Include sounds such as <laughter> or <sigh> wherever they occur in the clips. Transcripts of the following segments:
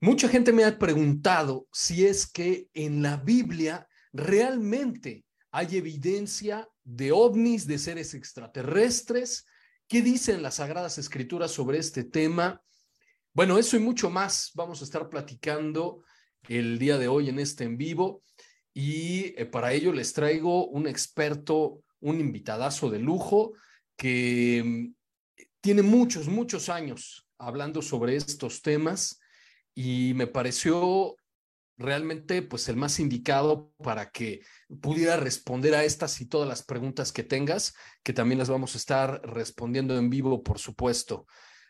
Mucha gente me ha preguntado si es que en la Biblia realmente hay evidencia de ovnis, de seres extraterrestres. ¿Qué dicen las Sagradas Escrituras sobre este tema? Bueno, eso y mucho más vamos a estar platicando el día de hoy en este en vivo. Y eh, para ello les traigo un experto, un invitadazo de lujo que mm, tiene muchos, muchos años hablando sobre estos temas y me pareció realmente pues el más indicado para que pudiera responder a estas y todas las preguntas que tengas, que también las vamos a estar respondiendo en vivo, por supuesto.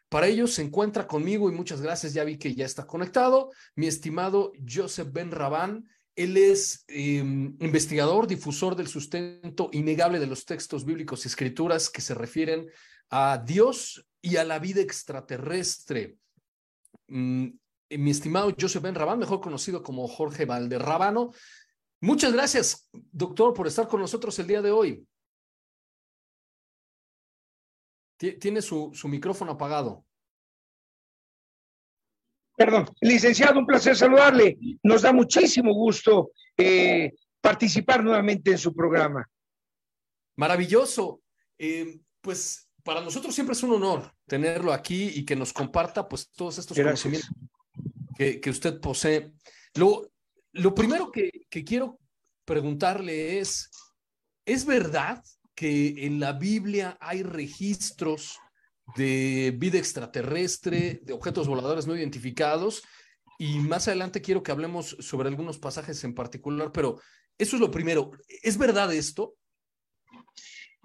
Para ello se encuentra conmigo y muchas gracias, ya vi que ya está conectado, mi estimado Joseph Ben Rabán. Él es em, investigador, difusor del sustento innegable de los textos bíblicos y escrituras que se refieren a Dios y a la vida extraterrestre. Mm, mi estimado Joseph Ben Rabán, mejor conocido como Jorge Valderrabano. Muchas gracias, doctor, por estar con nosotros el día de hoy. Tiene su, su micrófono apagado. Perdón, licenciado, un placer saludarle. Nos da muchísimo gusto eh, participar nuevamente en su programa. Maravilloso. Eh, pues para nosotros siempre es un honor tenerlo aquí y que nos comparta pues todos estos conocimientos que, usted posee. Lo, lo primero que, que quiero preguntarle es, ¿es verdad que en la Biblia hay registros de vida extraterrestre, de objetos voladores no identificados? Y más adelante quiero que hablemos sobre algunos pasajes en particular, pero eso es lo primero. ¿Es verdad esto?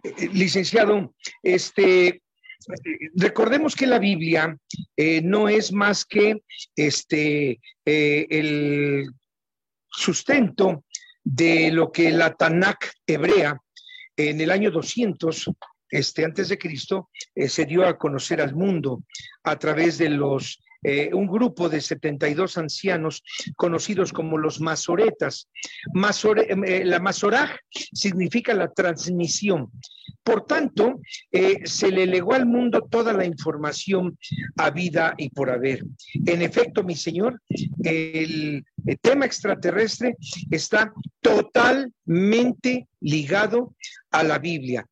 Eh, licenciado, este, recordemos que la Biblia eh, no es más que este, eh, el sustento de lo que la Tanakh hebrea en el año 200 este, antes de Cristo eh, se dio a conocer al mundo a través de los eh, un grupo de 72 ancianos conocidos como los masoretas. Eh, la masoraj significa la transmisión. Por tanto, eh, se le legó al mundo toda la información a vida y por haber. En efecto, mi señor, el, el tema extraterrestre está totalmente ligado a la Biblia.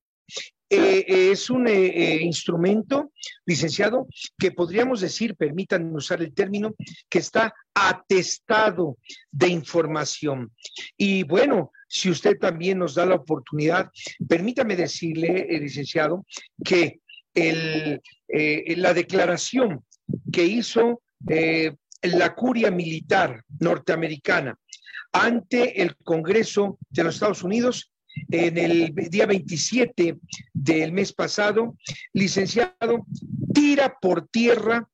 Eh, es un eh, eh, instrumento, licenciado, que podríamos decir, permítanme usar el término, que está atestado de información. Y bueno, si usted también nos da la oportunidad, permítame decirle, licenciado, que el, la declaración que hizo la curia militar norteamericana ante el Congreso de los Estados Unidos en el día 27 del mes pasado, licenciado, tira por tierra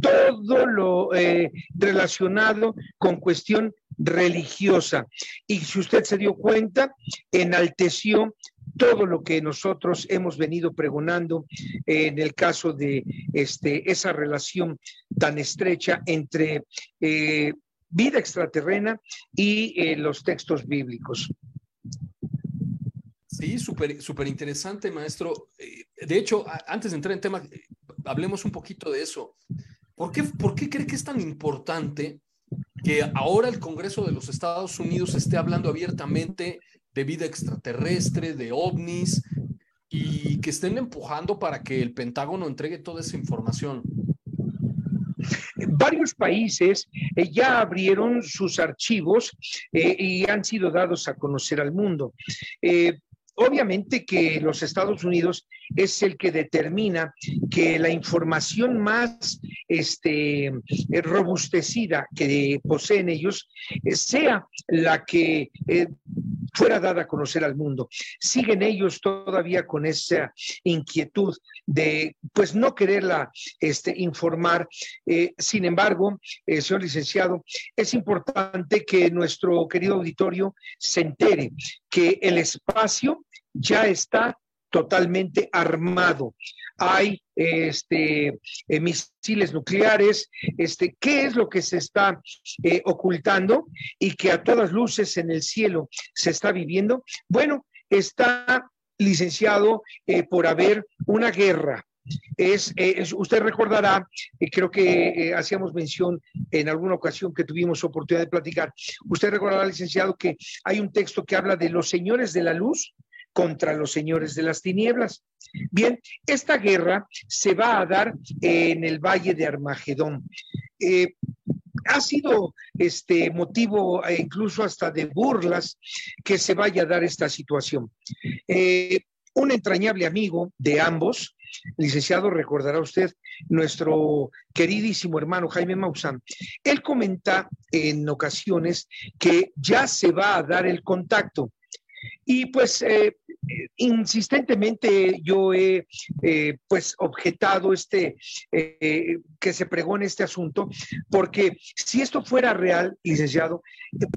todo lo eh, relacionado con cuestión religiosa. Y si usted se dio cuenta, enalteció todo lo que nosotros hemos venido pregonando en el caso de este, esa relación tan estrecha entre eh, vida extraterrena y eh, los textos bíblicos. Sí, súper interesante, maestro. Eh, de hecho, antes de entrar en tema, eh, hablemos un poquito de eso. ¿Por qué, ¿Por qué cree que es tan importante que ahora el Congreso de los Estados Unidos esté hablando abiertamente de vida extraterrestre, de ovnis, y que estén empujando para que el Pentágono entregue toda esa información? varios países eh, ya abrieron sus archivos y han sido dados a conocer al mundo. Obviamente que los Estados Unidos es el que determina que la información más este, robustecida que poseen ellos sea la que fuera dada a conocer al mundo. Siguen ellos todavía con esa inquietud de, pues, no quererla este, informar. Eh, sin embargo, eh, señor licenciado, es importante que nuestro querido auditorio se entere que el espacio ya está totalmente armado. Hay este, eh, misiles nucleares, este, qué es lo que se está eh, ocultando y que a todas luces en el cielo se está viviendo. Bueno, está licenciado eh, por haber una guerra. Es, usted recordará, creo que hacíamos mención en alguna ocasión que tuvimos oportunidad de platicar, usted recordará, licenciado, que hay un texto que habla de los señores de la luz contra los señores de las tinieblas. Bien, esta guerra se va a dar en el Valle de Armagedón. Eh, ha sido este motivo eh, incluso hasta de burlas que se vaya a dar esta situación. Eh, un entrañable amigo de ambos, licenciado, recordará usted, nuestro queridísimo hermano Jaime Maussan, él comenta en ocasiones que ya se va a dar el contacto. Y pues insistentemente yo he eh, pues objetado este eh, que se pregone este asunto porque si esto fuera real licenciado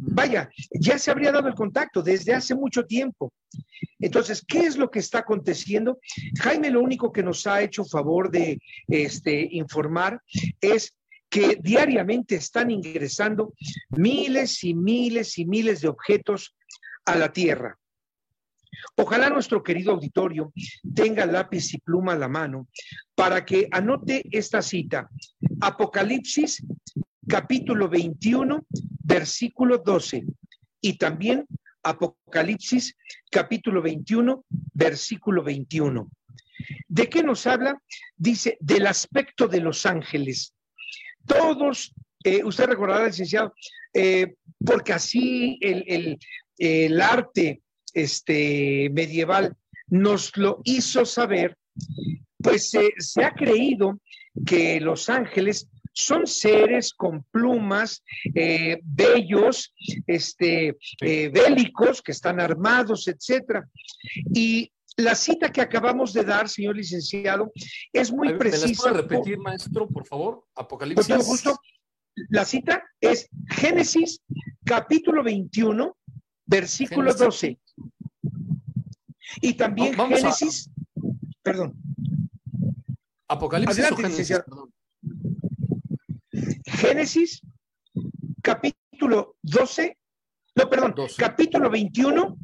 vaya ya se habría dado el contacto desde hace mucho tiempo. Entonces qué es lo que está aconteciendo Jaime lo único que nos ha hecho favor de este informar es que diariamente están ingresando miles y miles y miles de objetos a la Tierra. Ojalá nuestro querido auditorio tenga lápiz y pluma a la mano para que anote esta cita. Apocalipsis capítulo 21, versículo 12. Y también Apocalipsis capítulo 21, versículo 21. ¿De qué nos habla? Dice, del aspecto de los ángeles. Todos, eh, usted recordará, licenciado, eh, porque así el, el arte este, medieval nos lo hizo saber, pues se ha creído que los ángeles son seres con plumas, eh, bellos, este, eh, bélicos, que están armados, etcétera. Y la cita que acabamos de dar, señor licenciado, es muy precisa. ¿Me repetir, maestro, por favor? Apocalipsis. Justo, la cita es Génesis, capítulo 21, versículo 12. Y también Génesis, perdón. Apocalipsis o Génesis, Génesis, capítulo 12, no, perdón, capítulo 21,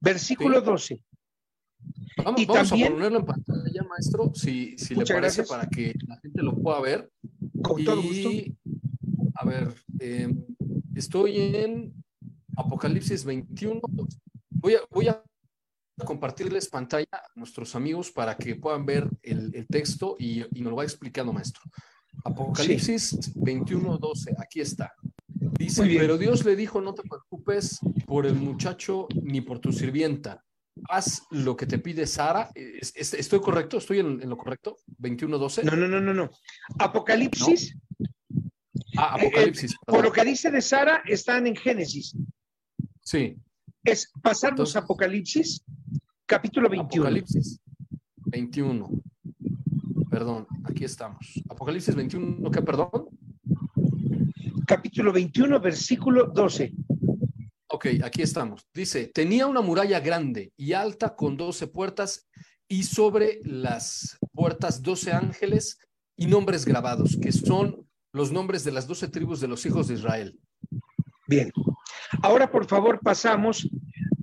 versículo 12. Vamos, y también, a ponerlo en pantalla, maestro, si, si le parece, para que la gente lo pueda ver. Con todo gusto. A ver, em, estoy en Apocalipsis 21. Voy a, voy a compartirles pantalla a nuestros amigos para que puedan ver el, texto y, nos lo va explicando, maestro. Apocalipsis 21, 12, aquí está. Dice, pero Dios le dijo, no te preocupes por el muchacho ni por tu sirvienta. Haz lo que te pide Sara. ¿Estoy correcto? ¿Estoy en, lo correcto? 21, 12. No, no, no, no, no. Apocalipsis. Ah, Apocalipsis. Eh, por lo que dice de Sara, están en Génesis. Sí. Es pasarnos Apocalipsis Capítulo 21. Apocalipsis 21. Perdón, aquí estamos. Apocalipsis 21, ¿qué, perdón? Capítulo 21, versículo 12. Ok, aquí estamos. Dice, tenía una muralla grande y alta con 12 puertas y sobre las puertas 12 ángeles y nombres grabados, que son los nombres de las 12 tribus de los hijos de Israel. Bien. Ahora, por favor, pasamos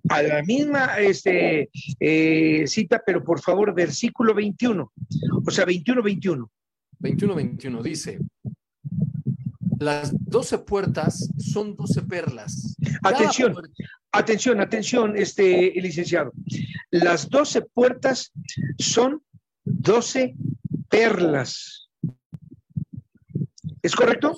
a la misma este, eh, cita, pero por favor, versículo 21, o sea, 21-21. 21-21 dice, las doce puertas son doce perlas. Atención, atención, atención, este licenciado. Las doce puertas son doce perlas. ¿Es correcto?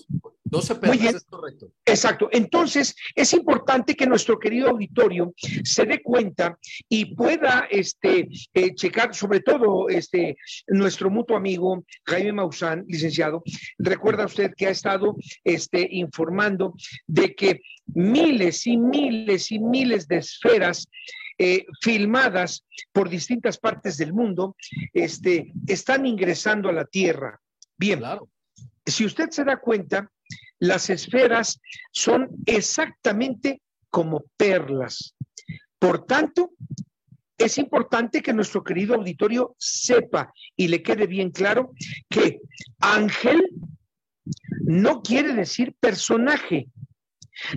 12 perlas es correcto. Exacto. Entonces, es importante que nuestro querido auditorio se dé cuenta y pueda este, eh, checar, sobre todo este, nuestro mutuo amigo Jaime Maussan, licenciado. Recuerda usted que ha estado este, informando de que miles y miles y miles de esferas eh, filmadas por distintas partes del mundo, este, están ingresando a la Tierra. Bien, claro. si usted se da cuenta, las esferas son exactamente como perlas. Por tanto, es importante que nuestro querido auditorio sepa y le quede bien claro que ángel no quiere decir personaje,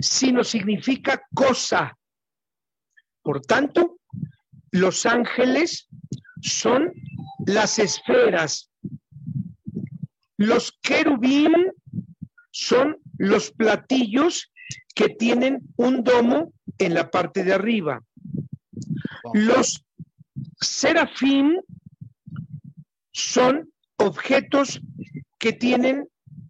sino significa cosa. Por tanto, los ángeles son las esferas. Los querubín son los platillos que tienen un domo en la parte de arriba. Los serafín son objetos que tienen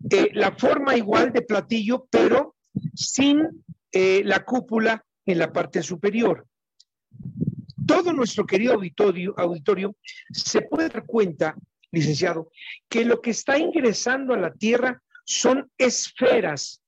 eh, la forma igual de platillo, pero sin eh, la cúpula en la parte superior. Todo nuestro querido auditorio, auditorio se puede dar cuenta, licenciado, que lo que está ingresando a la Tierra son esferas,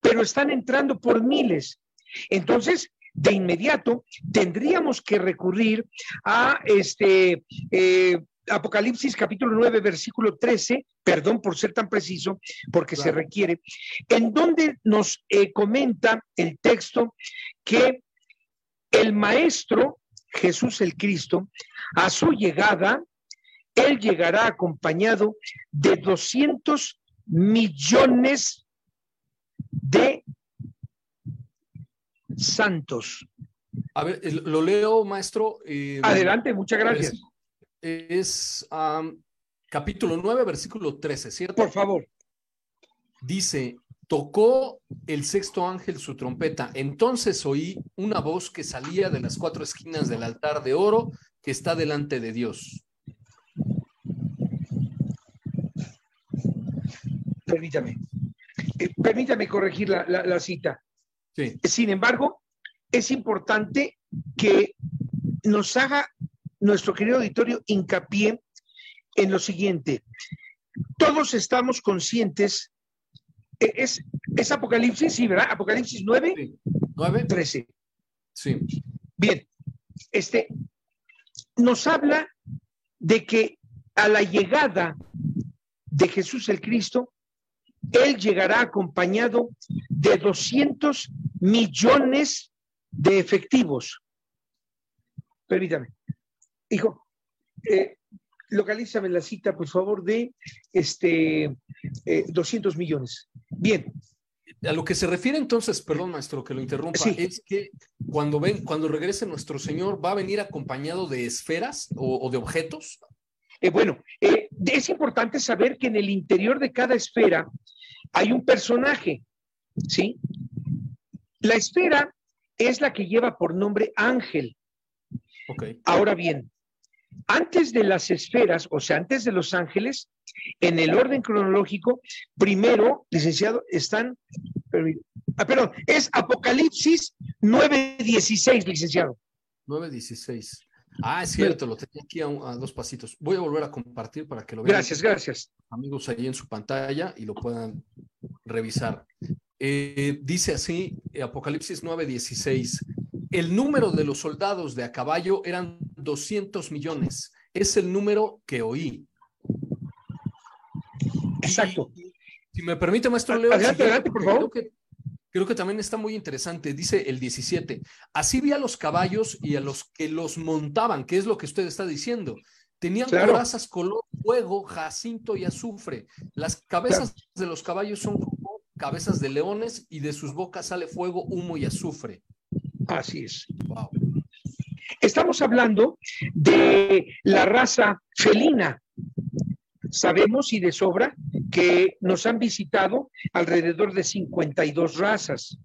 pero están entrando por miles. Entonces, de inmediato tendríamos que recurrir a este eh, Apocalipsis capítulo 9, versículo 13, perdón por ser tan preciso, porque se requiere, en donde nos eh, comenta el texto que el Maestro, Jesús el Cristo, a su llegada, él llegará acompañado de 200 millones de santos. A ver, lo leo, maestro. Eh, Adelante, muchas gracias. Es, capítulo 9, versículo 13, ¿cierto? Por favor. Dice, tocó el sexto ángel su trompeta. Entonces oí una voz que salía de las cuatro esquinas del altar de oro que está delante de Dios. Permítame. Eh, permítame corregir la, cita. Sin embargo, es importante que nos haga nuestro querido auditorio hincapié en lo siguiente. Todos estamos conscientes, e, es, es Apocalipsis, sí, ¿verdad? Apocalipsis 9, 9, 13. Sí. Bien, este nos habla de que a la llegada de Jesús el Cristo, él llegará acompañado de 200 millones de efectivos. Permítame. Hijo, eh, localízame la cita, por favor, de este 200 eh, millones. Bien. A lo que se refiere entonces, perdón, maestro, que lo interrumpa, es que cuando ven, cuando regrese nuestro Señor, ¿va a venir acompañado de esferas o, de objetos? Eh, bueno, es importante saber que en el interior de cada esfera hay un personaje, ¿sí? La esfera es la que lleva por nombre ángel. Ahora bien, antes de las esferas, o sea, antes de los ángeles, en el orden cronológico, primero, licenciado, están, ah, perdón, es Apocalipsis 9.16, licenciado. 9.16. Ah, es cierto, lo tenía aquí a, dos pasitos. Voy a volver a compartir para que lo vean. Gracias, gracias. Amigos ahí en su pantalla y lo puedan revisar. Eh, dice así, Apocalipsis 9:16, el número de los soldados de a caballo eran 200 millones. Es el número que oí. Exacto. si me permite, maestro Leo. Adelante, adelante, por favor. Creo que también está muy interesante. Dice el 17. Así vi a los caballos y a los que los montaban, que es lo que usted está diciendo. Tenían corazas color fuego, jacinto y azufre. Las cabezas de los caballos son como cabezas de leones y de sus bocas sale fuego, humo y azufre. Así es. Estamos hablando de la raza felina. Sabemos y de sobra que nos han visitado alrededor de 52 razas.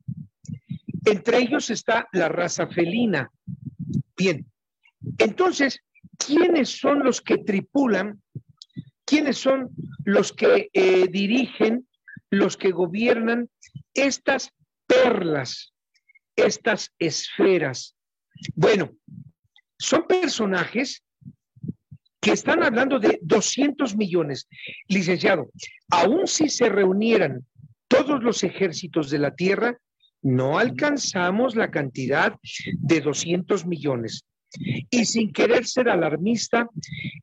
Entre ellos está la raza felina. Bien, entonces, ¿quiénes son los que tripulan quiénes son los que eh, dirigen, los que gobiernan estas perlas, estas esferas. Bueno, son personajes que están hablando de 200 millones. Licenciado, aún si se reunieran todos los ejércitos de la tierra, no alcanzamos la cantidad de 200 millones. Y sin querer ser alarmista,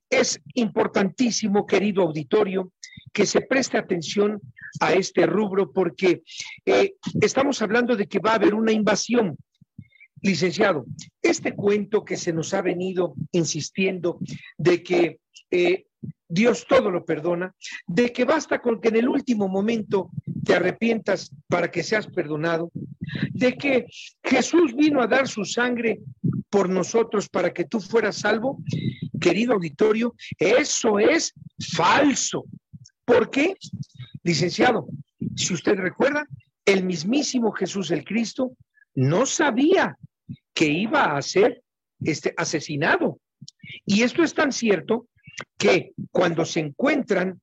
es importantísimo, querido auditorio, que se preste atención a este rubro porque eh, estamos hablando de que va a haber una invasión. Licenciado, este cuento que se nos ha venido insistiendo de que eh, Dios todo lo perdona, de que basta con que en el último momento te arrepientas para que seas perdonado, de que Jesús vino a dar su sangre por nosotros para que tú fueras salvo, querido auditorio, eso es falso. ¿Por qué? Licenciado, si usted recuerda, el mismísimo Jesús el Cristo no sabía que iba a ser este, asesinado. Y esto es tan cierto que cuando se encuentran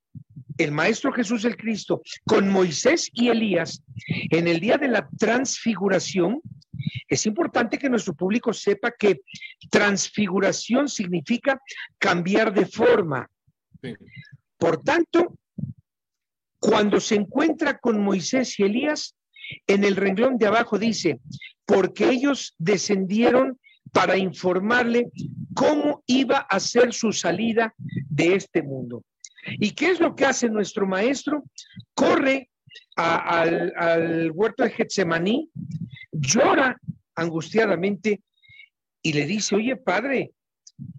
el Maestro Jesús el Cristo con Moisés y Elías en el día de la transfiguración, es importante que nuestro público sepa que transfiguración significa cambiar de forma. Por tanto, cuando se encuentra con Moisés y Elías, en el renglón de abajo dice, porque ellos descendieron para informarle cómo iba a ser su salida de este mundo. ¿Y qué es lo que hace nuestro maestro? Corre al, huerto de Getsemaní, llora angustiadamente y le dice, oye padre,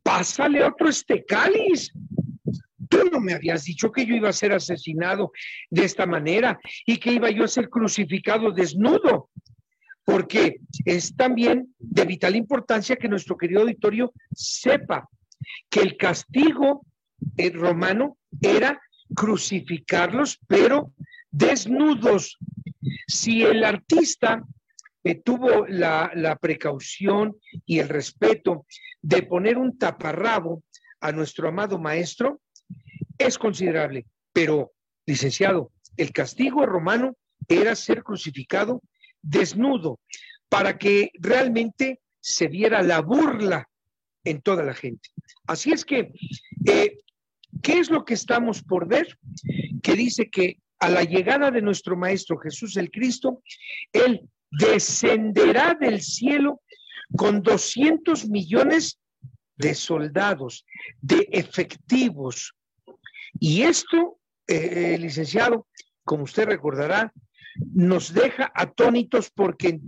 pásale otro este cáliz. Tú no me habías dicho que yo iba a ser asesinado de esta manera y que iba yo a ser crucificado desnudo porque es también de vital importancia que nuestro querido auditorio sepa que el castigo eh, romano era crucificarlos, pero desnudos. Si el artista eh, tuvo la, la precaución y el respeto de poner un taparrabo a nuestro amado maestro, es considerable. Pero, licenciado, el castigo romano era ser crucificado desnudo, para que realmente se viera la burla en toda la gente. Así es que, eh, ¿qué es lo que estamos por ver? Que dice que a la llegada de nuestro Maestro Jesús el Cristo, Él descenderá del cielo con 200 millones de soldados, de efectivos. Y esto, eh, eh, licenciado, como usted recordará, nos deja atónitos porque,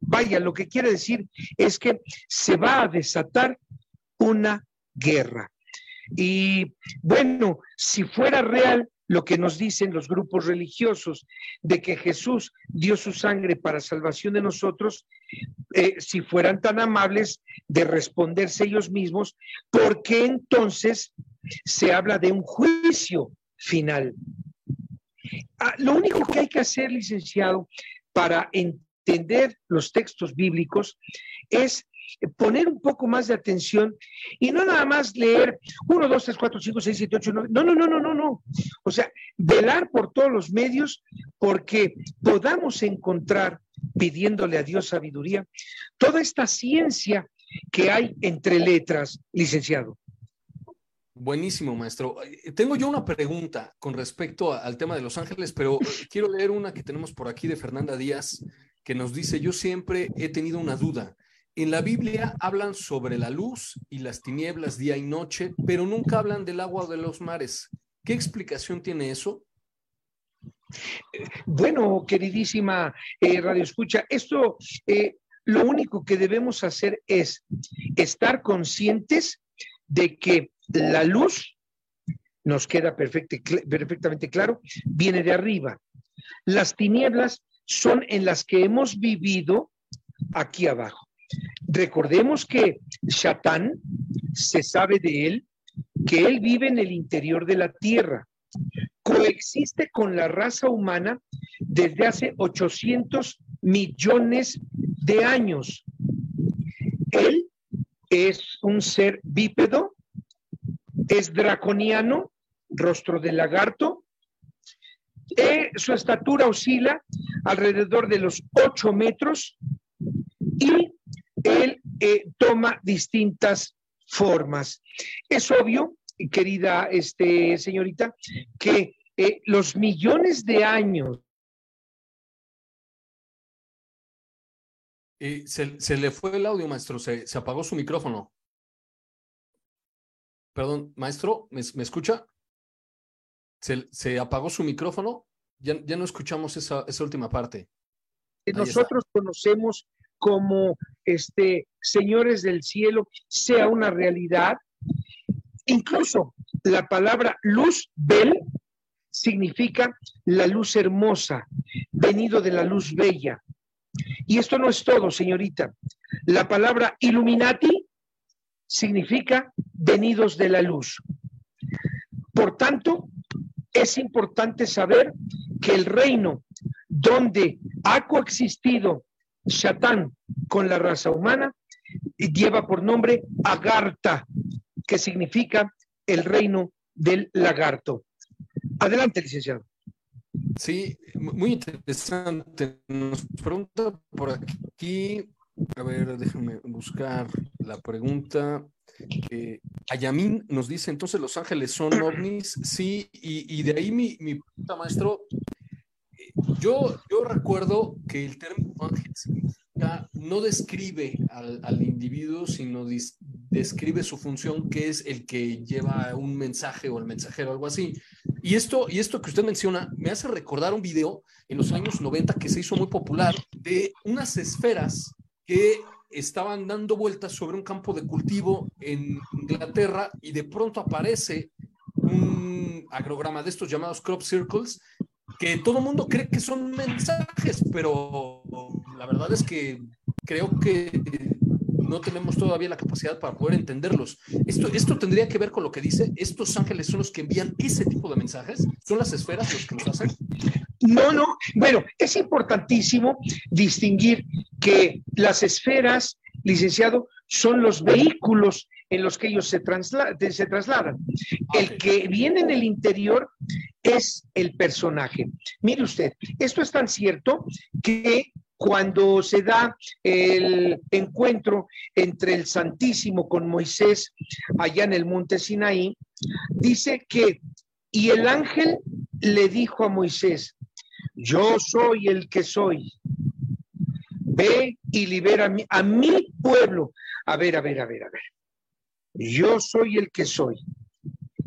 vaya, lo que quiere decir es que se va a desatar una guerra. Y bueno, si fuera real lo que nos dicen los grupos religiosos de que Jesús dio su sangre para salvación de nosotros, eh, si fueran tan amables de responderse ellos mismos, ¿por qué entonces se habla de un juicio final? Ah, lo único que hay que hacer, licenciado, para entender los textos bíblicos es poner un poco más de atención y no nada más leer 1, 2, 3, 4, 5, 6, 7, 8, 9. No, no, no, no, no, no. O sea, velar por todos los medios porque podamos encontrar, pidiéndole a Dios sabiduría, toda esta ciencia que hay entre letras, licenciado. Buenísimo, maestro. Eh, tengo yo una pregunta con respecto al tema de Los Ángeles, pero quiero leer una que tenemos por aquí de Fernanda Díaz, que nos dice, yo siempre he tenido una duda. En la Biblia hablan sobre la luz y las tinieblas día y noche, pero nunca hablan del agua o de los mares. ¿Qué explicación tiene eso? Bueno, queridísima eh, Radio Escucha, esto eh, lo único que debemos hacer es estar conscientes de que la luz, nos queda perfectamente claro, viene de arriba. Las tinieblas son en las que hemos vivido aquí abajo. Recordemos que Shatán, se sabe de él, que él vive en el interior de la tierra, coexiste con la raza humana desde hace 800 millones de años. Él es un ser bípedo es draconiano rostro de lagarto. Eh, su estatura oscila alrededor de los 8 metros y él eh, toma distintas formas. Es obvio, querida este, señorita, que eh, los millones de años se, le fue el audio, maestro. Se, apagó su micrófono. Perdón, maestro, ¿me, escucha? Se, apagó su micrófono. Ya, ya no escuchamos esa, esa última parte. nosotros conocemos como este, señores del cielo sea una realidad. Incluso la palabra luz, bel, significa la luz hermosa, venido de la luz bella. Y esto no es todo, señorita. La palabra Illuminati significa venidos de la luz. Por tanto, es importante saber que el reino donde ha coexistido Satán con la raza humana lleva por nombre Agartha, que significa el reino del lagarto. Adelante, licenciado. Sí, muy interesante. Nos pregunta por aquí, a ver, déjame buscar la pregunta. Eh, Ayamin nos dice, entonces Los Ángeles son ovnis, sí, y, de ahí mi, mi pregunta, maestro. Eh, yo, yo recuerdo que el término ángel no describe al, individuo, sino describe su función, que es el que lleva un mensaje o el mensajero, algo así. Y esto, y esto que usted menciona me hace recordar un video en los años 90 que se hizo muy popular de unas esferas que estaban dando vueltas sobre un campo de cultivo en Inglaterra y de pronto aparece un agrograma de estos llamados crop circles que todo el mundo cree que son mensajes, pero la verdad es que creo que no tenemos todavía la capacidad para poder entenderlos. Esto, esto tendría que ver con lo que dice, estos ángeles son los que envían ese tipo de mensajes, son las esferas los que los hacen. No, no, bueno, es importantísimo distinguir que las esferas, licenciado, son los vehículos en los que ellos se, se trasladan. El que viene en el interior es el personaje. Mire usted, esto es tan cierto que cuando se da el encuentro entre el Santísimo con Moisés allá en el monte Sinaí, dice que, y el ángel le dijo a Moisés, yo soy el que soy, ve y libera a mi, a mi pueblo. A ver, a ver, a ver, a ver. Yo soy el que soy.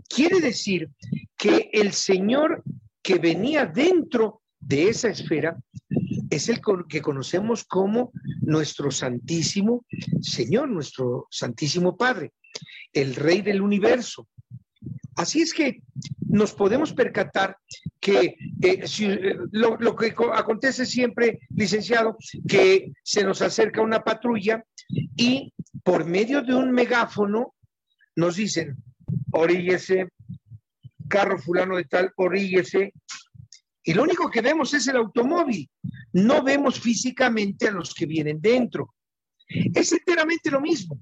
Quiere decir que el Señor que venía dentro de esa esfera es el que conocemos como nuestro Santísimo Señor, nuestro Santísimo Padre, el Rey del universo. Así es que nos podemos percatar que eh, eh, lo, lo, que acontece siempre, licenciado, que se nos acerca una patrulla y por medio de un megáfono nos dicen, oríguese, carro fulano de tal, oríguese, y lo único que vemos es el automóvil, no vemos físicamente a los que vienen dentro. Es enteramente lo mismo.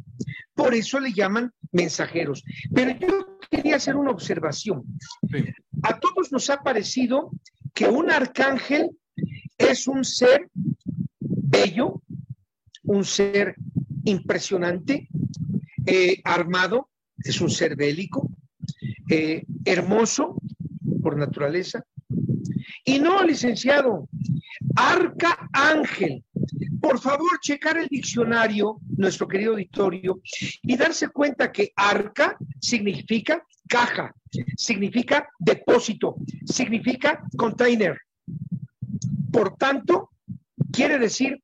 Por eso le llaman mensajeros. Pero yo quería hacer una observación. A todos nos ha parecido que un arcángel es un ser bello, un ser impresionante, eh, armado, es un ser bélico, eh, hermoso por naturaleza, y no, licenciado, arca ángel. Por favor, checar el diccionario, nuestro querido auditorio, y darse cuenta que arca significa caja, significa depósito, significa container. Por tanto, quiere decir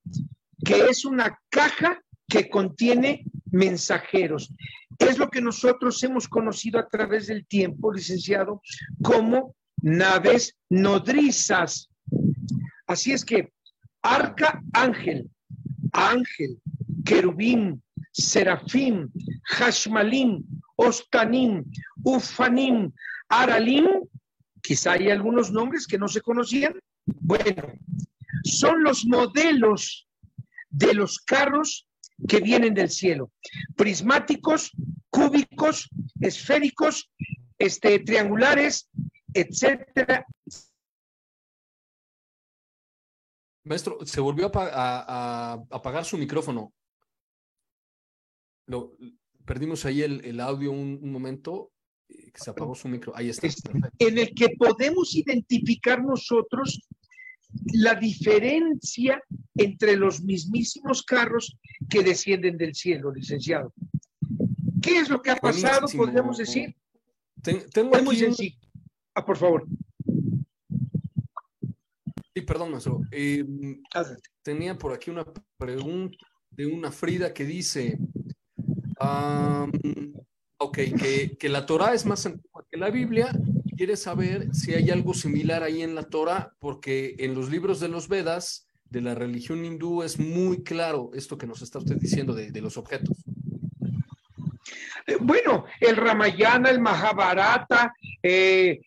que es una caja que contiene mensajeros. Es lo que nosotros hemos conocido a través del tiempo, licenciado, como naves nodrizas. Así es que arca ángel, ángel, querubín, serafín, hashmalim, ostanim, ufanim, aralim, quizá hay algunos nombres que no se conocían. Bueno, son los modelos de los carros que vienen del cielo, prismáticos, cúbicos, esféricos este, triangulares, etcétera. Maestro, se volvió a, apagar su micrófono. Lo, perdimos ahí el, audio un, momento, eh, que se apagó su micro. Ahí está. En el que podemos identificar nosotros la diferencia entre los mismísimos carros que descienden del cielo, licenciado. ¿Qué es lo que ha pasado, podemos decir? tengo es muy sencillo. Ah, por favor. Sí, perdón, maestro. Eh, tenía por aquí una pregunta de una Frida que dice, ok, que, que, la Torah es más antigua que la Biblia. Quiere saber si hay algo similar ahí en la Torah, porque en los libros de los Vedas, de la religión hindú, es muy claro esto que nos está usted diciendo de, de los objetos. Eh, bueno, el Ramayana, el Mahabharata, eh,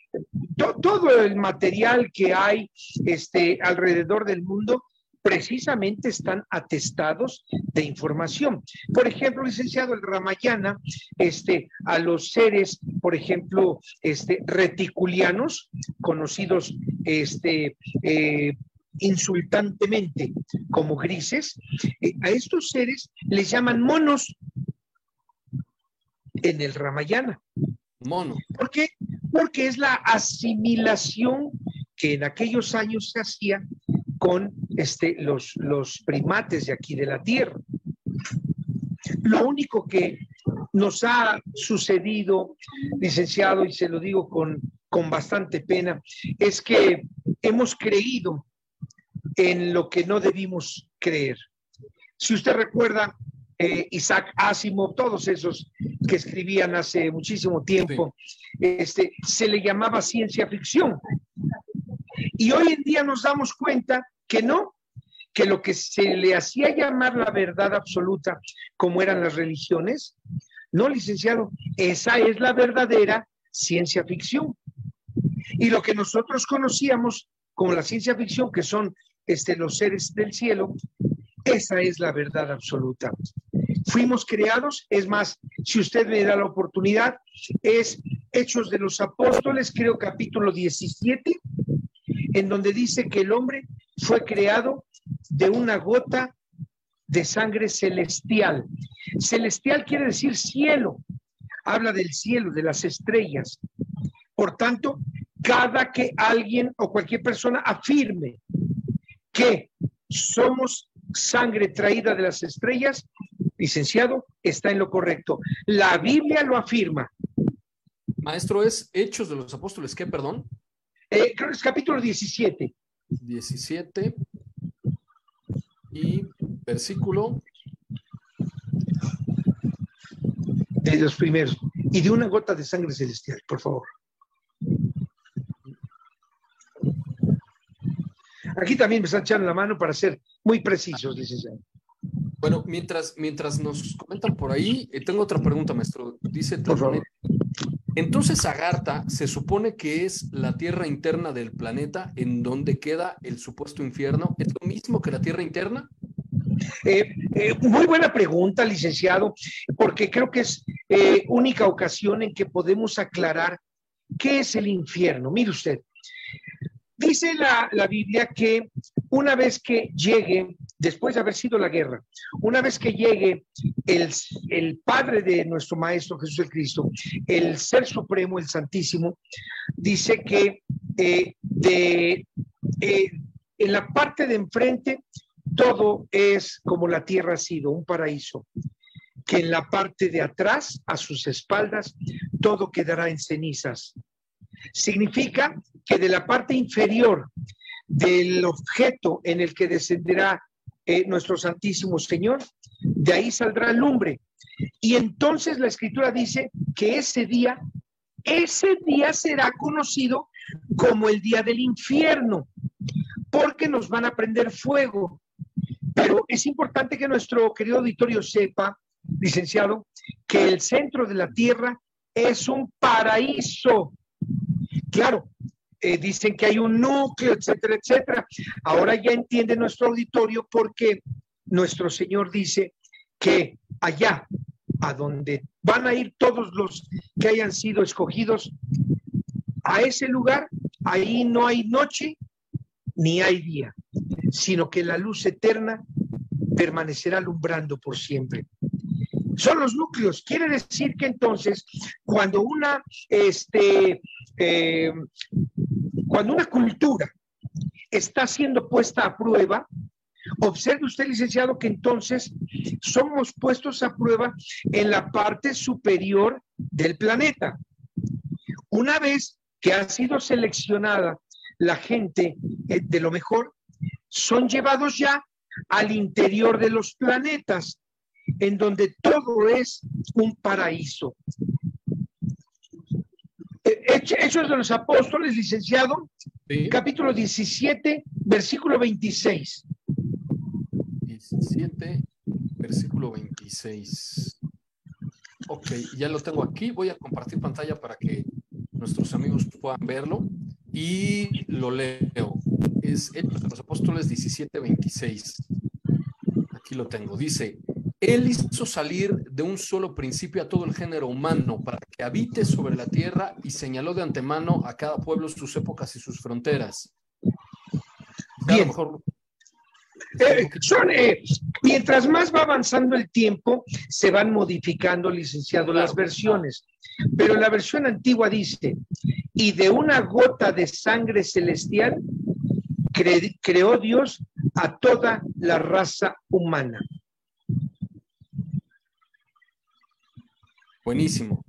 todo el material que hay este, alrededor del mundo precisamente están atestados de información. Por ejemplo, licenciado, el Ramayana, este, a los seres, por ejemplo, este, reticulianos, conocidos este, eh, insultantemente como grises, a estos seres les llaman monos en el Ramayana. Mono. ¿Por qué? Porque es la asimilación que en aquellos años se hacía con este, los, los primates de aquí de la Tierra. Lo único que nos ha sucedido, licenciado, y se lo digo con, con bastante pena, es que hemos creído en lo que no debimos creer. Si usted recuerda, eh, Isaac Asimov, todos esos que escribían hace muchísimo tiempo, este, se le llamaba ciencia ficción. Y hoy en día nos damos cuenta que no, que lo que se le hacía llamar la verdad absoluta, como eran las religiones, no, licenciado, esa es la verdadera ciencia ficción. Y lo que nosotros conocíamos como la ciencia ficción, que son este, los seres del cielo, esa es la verdad absoluta. Fuimos creados, es más, si usted me da la oportunidad, es Hechos de los Apóstoles, creo capítulo 17, en donde dice que el hombre fue creado de una gota de sangre celestial. Celestial quiere decir cielo, habla del cielo, de las estrellas. Por tanto, cada que alguien o cualquier persona afirme que somos sangre traída de las estrellas, licenciado, está en lo correcto. La Biblia lo afirma. Maestro, es Hechos de los Apóstoles, ¿qué, perdón? Eh, creo que es capítulo 17. 17 y versículo. De los primeros. Y de una gota de sangre celestial, por favor. Aquí también me están echando la mano para ser muy precisos, licenciado. Bueno, mientras, mientras nos comentan por ahí, eh, tengo otra pregunta, maestro. Dice, entonces Agartha se supone que es la tierra interna del planeta en donde queda el supuesto infierno. ¿Es lo mismo que la tierra interna? Eh, eh, muy buena pregunta, licenciado, porque creo que es única ocasión en que podemos aclarar qué es el infierno. Mire usted, Dice la, Biblia que una vez que llegue, después de haber sido la guerra, una vez que llegue el, el Padre de nuestro Maestro Jesús el Cristo, el Ser Supremo, el Santísimo, dice que eh, de, eh, en la parte de enfrente todo es como la tierra ha sido, un paraíso que en la parte de atrás, a sus espaldas, todo quedará en cenizas. Significa que de la parte inferior del objeto en el que descenderá eh, nuestro Santísimo Señor, de ahí saldrá lumbre. Y entonces la escritura dice que ese día, ese día será conocido como el día del infierno, porque nos van a prender fuego. Pero es importante que nuestro querido auditorio sepa, licenciado, que el centro de la tierra es un paraíso. Claro, eh, dicen que hay un núcleo, etcétera, etcétera. Ahora ya entiende nuestro auditorio porque nuestro Señor dice que allá, a donde van a ir todos los que hayan sido escogidos, a ese lugar, ahí no hay noche ni hay día, sino que la luz eterna permanecerá alumbrando por siempre. Son los núcleos. Quiere decir que entonces, cuando una, este, eh, cuando una cultura está siendo puesta a prueba, observe usted, licenciado, que entonces somos puestos a prueba en la parte superior del planeta. Una vez que ha sido seleccionada la gente eh, de lo mejor, son llevados ya al interior de los planetas, en donde todo es un paraíso. Hechos de los Apóstoles, licenciado, capítulo 17, versículo 26. 17, versículo 26. Ok, ya lo tengo aquí. Voy a compartir pantalla para que nuestros amigos puedan verlo y lo leo. Es Hechos de los Apóstoles 17, 26. Aquí lo tengo. Dice, Él hizo salir de un solo principio a todo el género humano para que habite sobre la tierra y señaló de antemano a cada pueblo sus épocas y sus fronteras. Bien. Mejor... Eh, son, eh, mientras más va avanzando el tiempo, se van modificando, licenciado, las versiones. Pero la versión antigua dice, y de una gota de sangre celestial cre creó Dios a toda la raza humana. Buenísimo.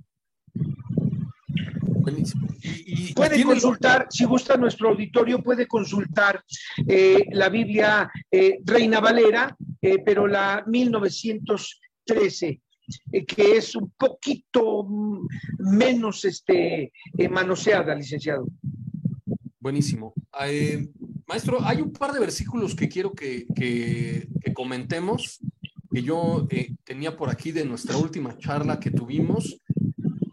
Buenísimo. Y, puede consultar, si gusta nuestro auditorio, puede consultar eh, la Biblia eh, Reina Valera, eh, pero la 1913 eh, que es un poquito menos este, eh, manoseada, licenciado. Buenísimo. Eh, maestro, hay un par de versículos que quiero que, que, comentemos, que yo tenía por aquí de nuestra última charla que tuvimos,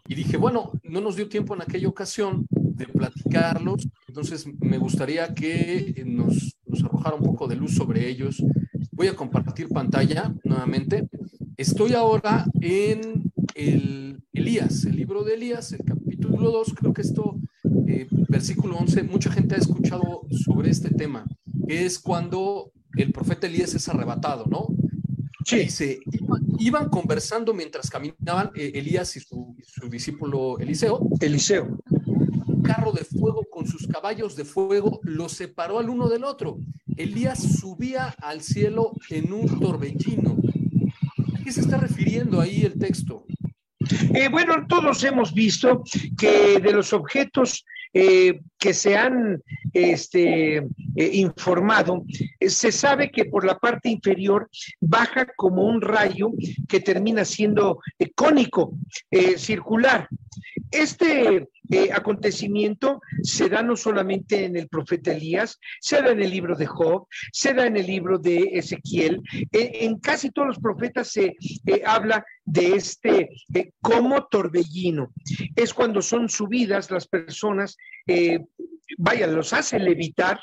y dije, bueno, no nos dio tiempo en aquella ocasión de platicarlos, entonces me gustaría que nos, nos arrojara un poco de luz sobre ellos. Voy a compartir pantalla nuevamente. Estoy ahora en el Elías, el libro de Elías, el capítulo 2, creo que esto, eh, versículo 11, mucha gente ha escuchado sobre este tema, es cuando el profeta Elías es arrebatado, ¿no? Sí. Dice, iban, conversando mientras caminaban eh, Elías y su, su, discípulo Eliseo. Eliseo. Un carro de fuego con sus caballos de fuego los separó al uno del otro. Elías subía al cielo en un torbellino qué se está refiriendo ahí el texto? Eh, bueno, todos hemos visto que de los objetos eh, que se han este, eh, informado, se sabe que por la parte inferior baja como un rayo que termina siendo cónico, circular. Este eh, acontecimiento se da no solamente en el profeta Elías, se da en el libro de Job, se da en el libro de Ezequiel, en casi todos los profetas se eh, habla de este eh, como torbellino. Es cuando son subidas las personas, vaya, los hace levitar,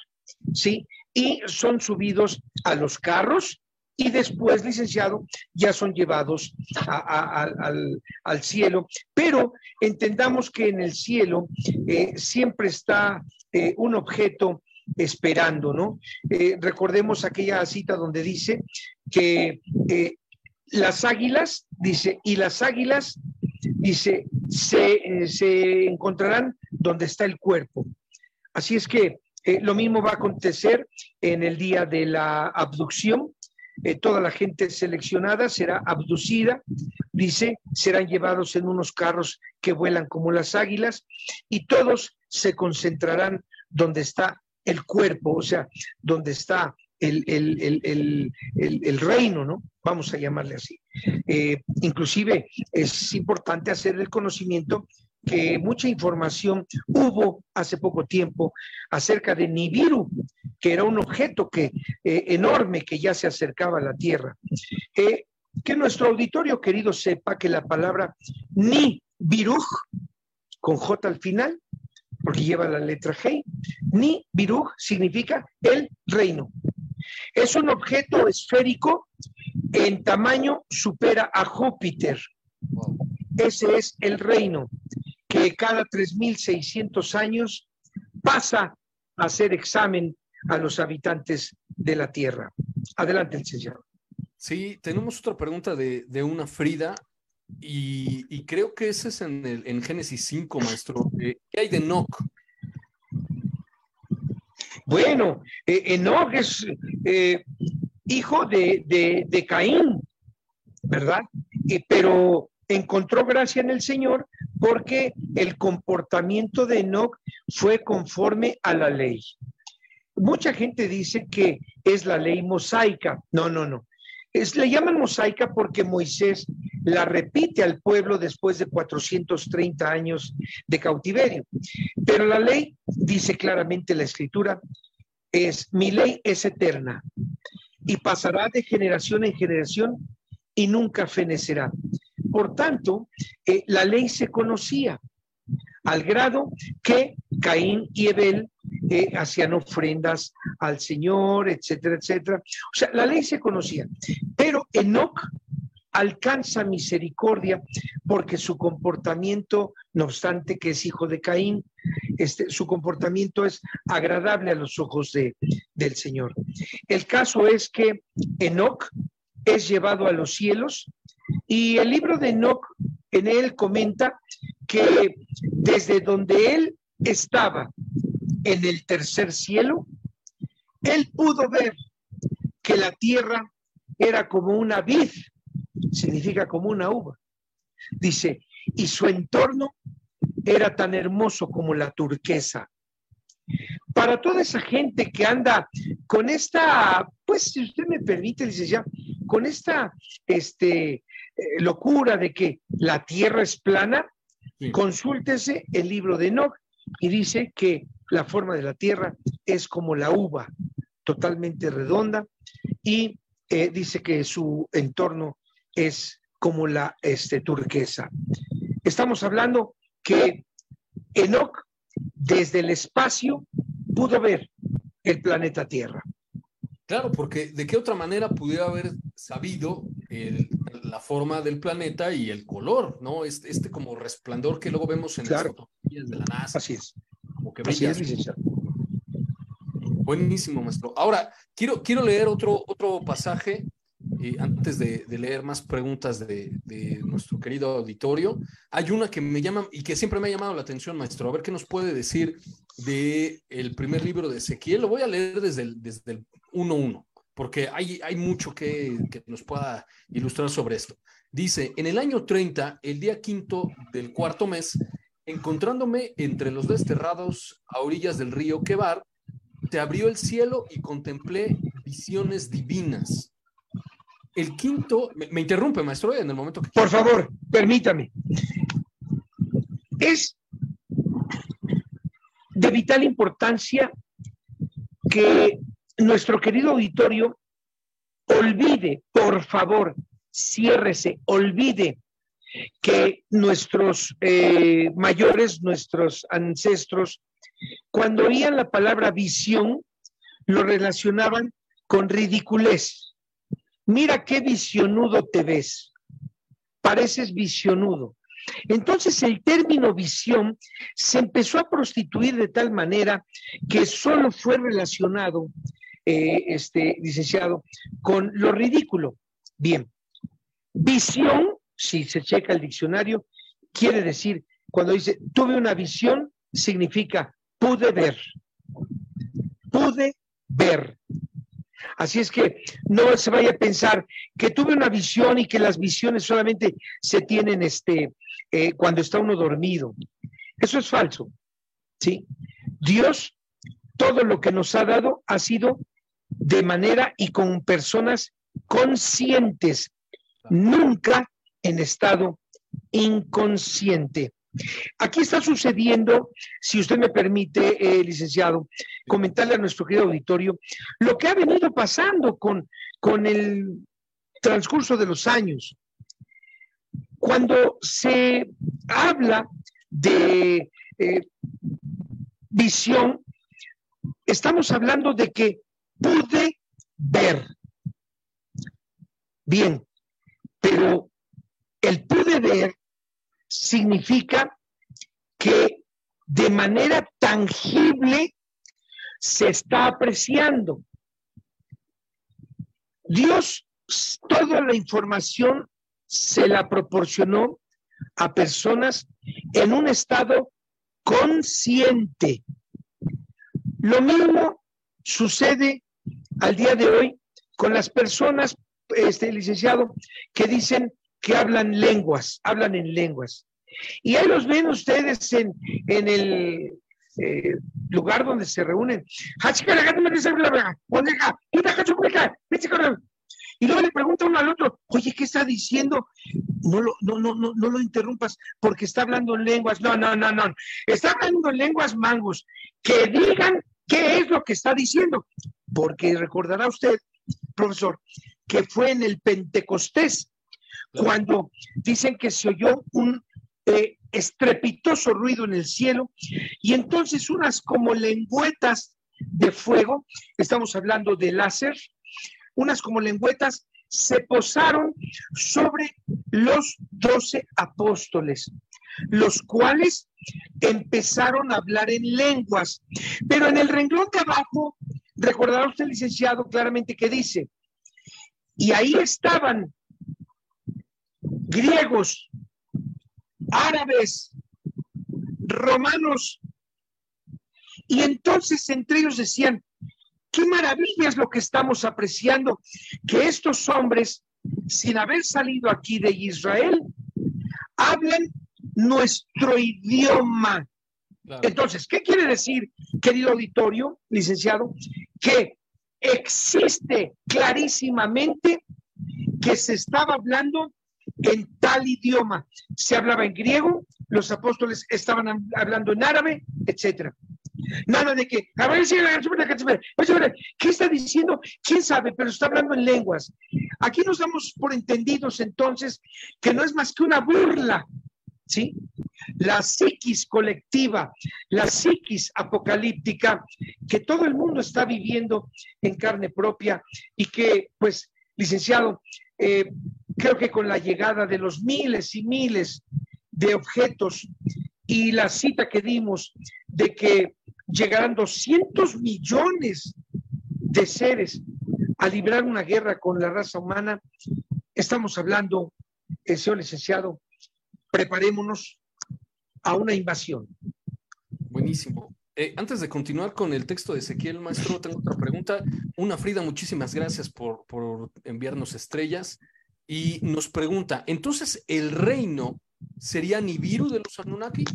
¿sí? Y son subidos a los carros, y después, licenciado, ya son llevados al, cielo. Pero entendamos que en el cielo eh, siempre está eh, un objeto esperando, ¿no? Eh, recordemos aquella cita donde dice que las águilas, dice, y las águilas, dice, se, se encontrarán donde está el cuerpo. Así es que lo mismo va a acontecer en el día de la abducción, eh, toda la gente seleccionada será abducida, dice, serán llevados en unos carros que vuelan como las águilas y todos se concentrarán donde está el cuerpo, o sea, donde está el, reino, ¿no? Vamos a llamarle así. Eh, inclusive es importante hacer el conocimiento que mucha información hubo hace poco tiempo acerca de Nibiru, que era un objeto que, eh, enorme que ya se acercaba a la Tierra. Eh, que nuestro auditorio querido sepa que la palabra Nibiru, con J al final, porque lleva la letra G, Nibiru significa el reino. Es un objeto esférico en tamaño supera a Júpiter ese es el reino que cada 3.600 años pasa a hacer examen a los habitantes de la tierra. Adelante, licenciado. Sí, tenemos otra pregunta de, de una Frida y, creo que ese es en, el, en Génesis 5, maestro. Eh, ¿Qué hay de Enoch? Bueno, eh, Enoch es eh, hijo de, de, de, Caín, ¿verdad? pero encontró gracia en el Señor porque el comportamiento de Enoch fue conforme a la ley. Mucha gente dice que es la ley mosaica. No, no, no. Es, le llaman mosaica porque Moisés la repite al pueblo después de 430 años de cautiverio. Pero la ley, dice claramente la escritura, es, mi ley es eterna y pasará de generación en generación y nunca fenecerá. Por tanto, eh, la ley se conocía al grado que Caín y Abel eh, hacían ofrendas al Señor, etcétera, etcétera. O sea, la ley se conocía, pero Enoch alcanza misericordia porque su comportamiento, no obstante que es hijo de Caín, este, su comportamiento es agradable a los ojos de, del Señor. El caso es que Enoch es llevado a los cielos y el libro de Enoch en él comenta que desde donde él estaba en el tercer cielo, él pudo ver que la tierra era como una vid, significa como una uva. Dice, y su entorno era tan hermoso como la turquesa. Para toda esa gente que anda con esta, pues si usted me permite, dice ya, con esta este, eh, locura de que la tierra es plana, consúltese el libro de Enoch y dice que la forma de la tierra es como la uva, totalmente redonda, y eh, dice que su entorno es como la este, turquesa. Estamos hablando que Enoch desde el espacio pudo ver el planeta Tierra. Claro, porque de qué otra manera pudiera haber sabido la forma del planeta y el color, ¿no? Este, este como resplandor que luego vemos en las fotografías de la NASA. Así es. Como que Así es, Buenísimo, maestro. Ahora, quiero, quiero leer otro, otro pasaje eh, antes de, leer más preguntas de, de, nuestro querido auditorio. Hay una que me llama y que siempre me ha llamado la atención, maestro. A ver qué nos puede decir de el primer libro de Ezequiel. Lo voy a leer desde el, desde el 1.1, porque hay, hay mucho que, que nos pueda ilustrar sobre esto. Dice, en el año 30, el día quinto del cuarto mes, encontrándome entre los desterrados a orillas del río Quebar, se abrió el cielo y contemplé visiones divinas. El quinto, me, me, interrumpe, maestro, en el momento que... Por favor, permítame. Es de vital importancia que nuestro querido auditorio olvide, por favor, ciérrese, olvide que nuestros eh, mayores, nuestros ancestros, cuando oían la palabra visión, lo relacionaban con ridiculez. Mira qué visionudo te ves. Pareces visionudo. Entonces el término visión se empezó a prostituir de tal manera que solo fue relacionado eh, este, licenciado, con lo ridículo. Bien, visión, si se checa el diccionario, quiere decir, cuando dice tuve una visión, significa pude ver, pude ver. Así es que no se vaya a pensar que tuve una visión y que las visiones solamente se tienen este, eh, cuando está uno dormido. Eso es falso. ¿sí? Dios, todo lo que nos ha dado ha sido de manera y con personas conscientes, nunca en estado inconsciente. Aquí está sucediendo, si usted me permite, eh, licenciado, comentarle a nuestro querido auditorio lo que ha venido pasando con, con el transcurso de los años. Cuando se habla de eh, visión, estamos hablando de que pude ver. Bien, pero el pude ver significa que de manera tangible se está apreciando. Dios toda la información se la proporcionó a personas en un estado consciente. Lo mismo sucede al día de hoy con las personas, este licenciado, que dicen que hablan lenguas, hablan en lenguas. Y ahí los ven ustedes en, en el eh, lugar donde se reúnen. Y luego le pregunta uno al otro, oye, ¿qué está diciendo? No lo, no, no, no, no lo interrumpas porque está hablando en lenguas. No, no, no, no. Está hablando en lenguas mangos. Que digan qué es lo que está diciendo. Porque recordará usted, profesor, que fue en el Pentecostés cuando dicen que se oyó un eh, estrepitoso ruido en el cielo y entonces unas como lengüetas de fuego, estamos hablando de láser, unas como lengüetas se posaron sobre los doce apóstoles, los cuales empezaron a hablar en lenguas. Pero en el renglón de abajo, recordará usted, licenciado, claramente que dice, y ahí estaban griegos, árabes, romanos, y entonces entre ellos decían, qué maravilla es lo que estamos apreciando, que estos hombres, sin haber salido aquí de Israel, hablen nuestro idioma. Entonces, ¿qué quiere decir, querido auditorio, licenciado? Que existe clarísimamente que se estaba hablando en tal idioma. Se hablaba en griego, los apóstoles estaban hablando en árabe, etcétera. Nada de que, ¿qué está diciendo? ¿Quién sabe? Pero está hablando en lenguas. Aquí nos damos por entendidos entonces que no es más que una burla, ¿sí? La psiquis colectiva, la psiquis apocalíptica que todo el mundo está viviendo en carne propia y que, pues, licenciado, eh, creo que con la llegada de los miles y miles de objetos y la cita que dimos de que llegarán 200 millones de seres a librar una guerra con la raza humana, estamos hablando, el señor licenciado, preparémonos a una invasión. Buenísimo. Eh, antes de continuar con el texto de Ezequiel, maestro, tengo otra pregunta. Una Frida, muchísimas gracias por, por enviarnos estrellas. Y nos pregunta, entonces, ¿el reino sería Nibiru de los Anunnaki?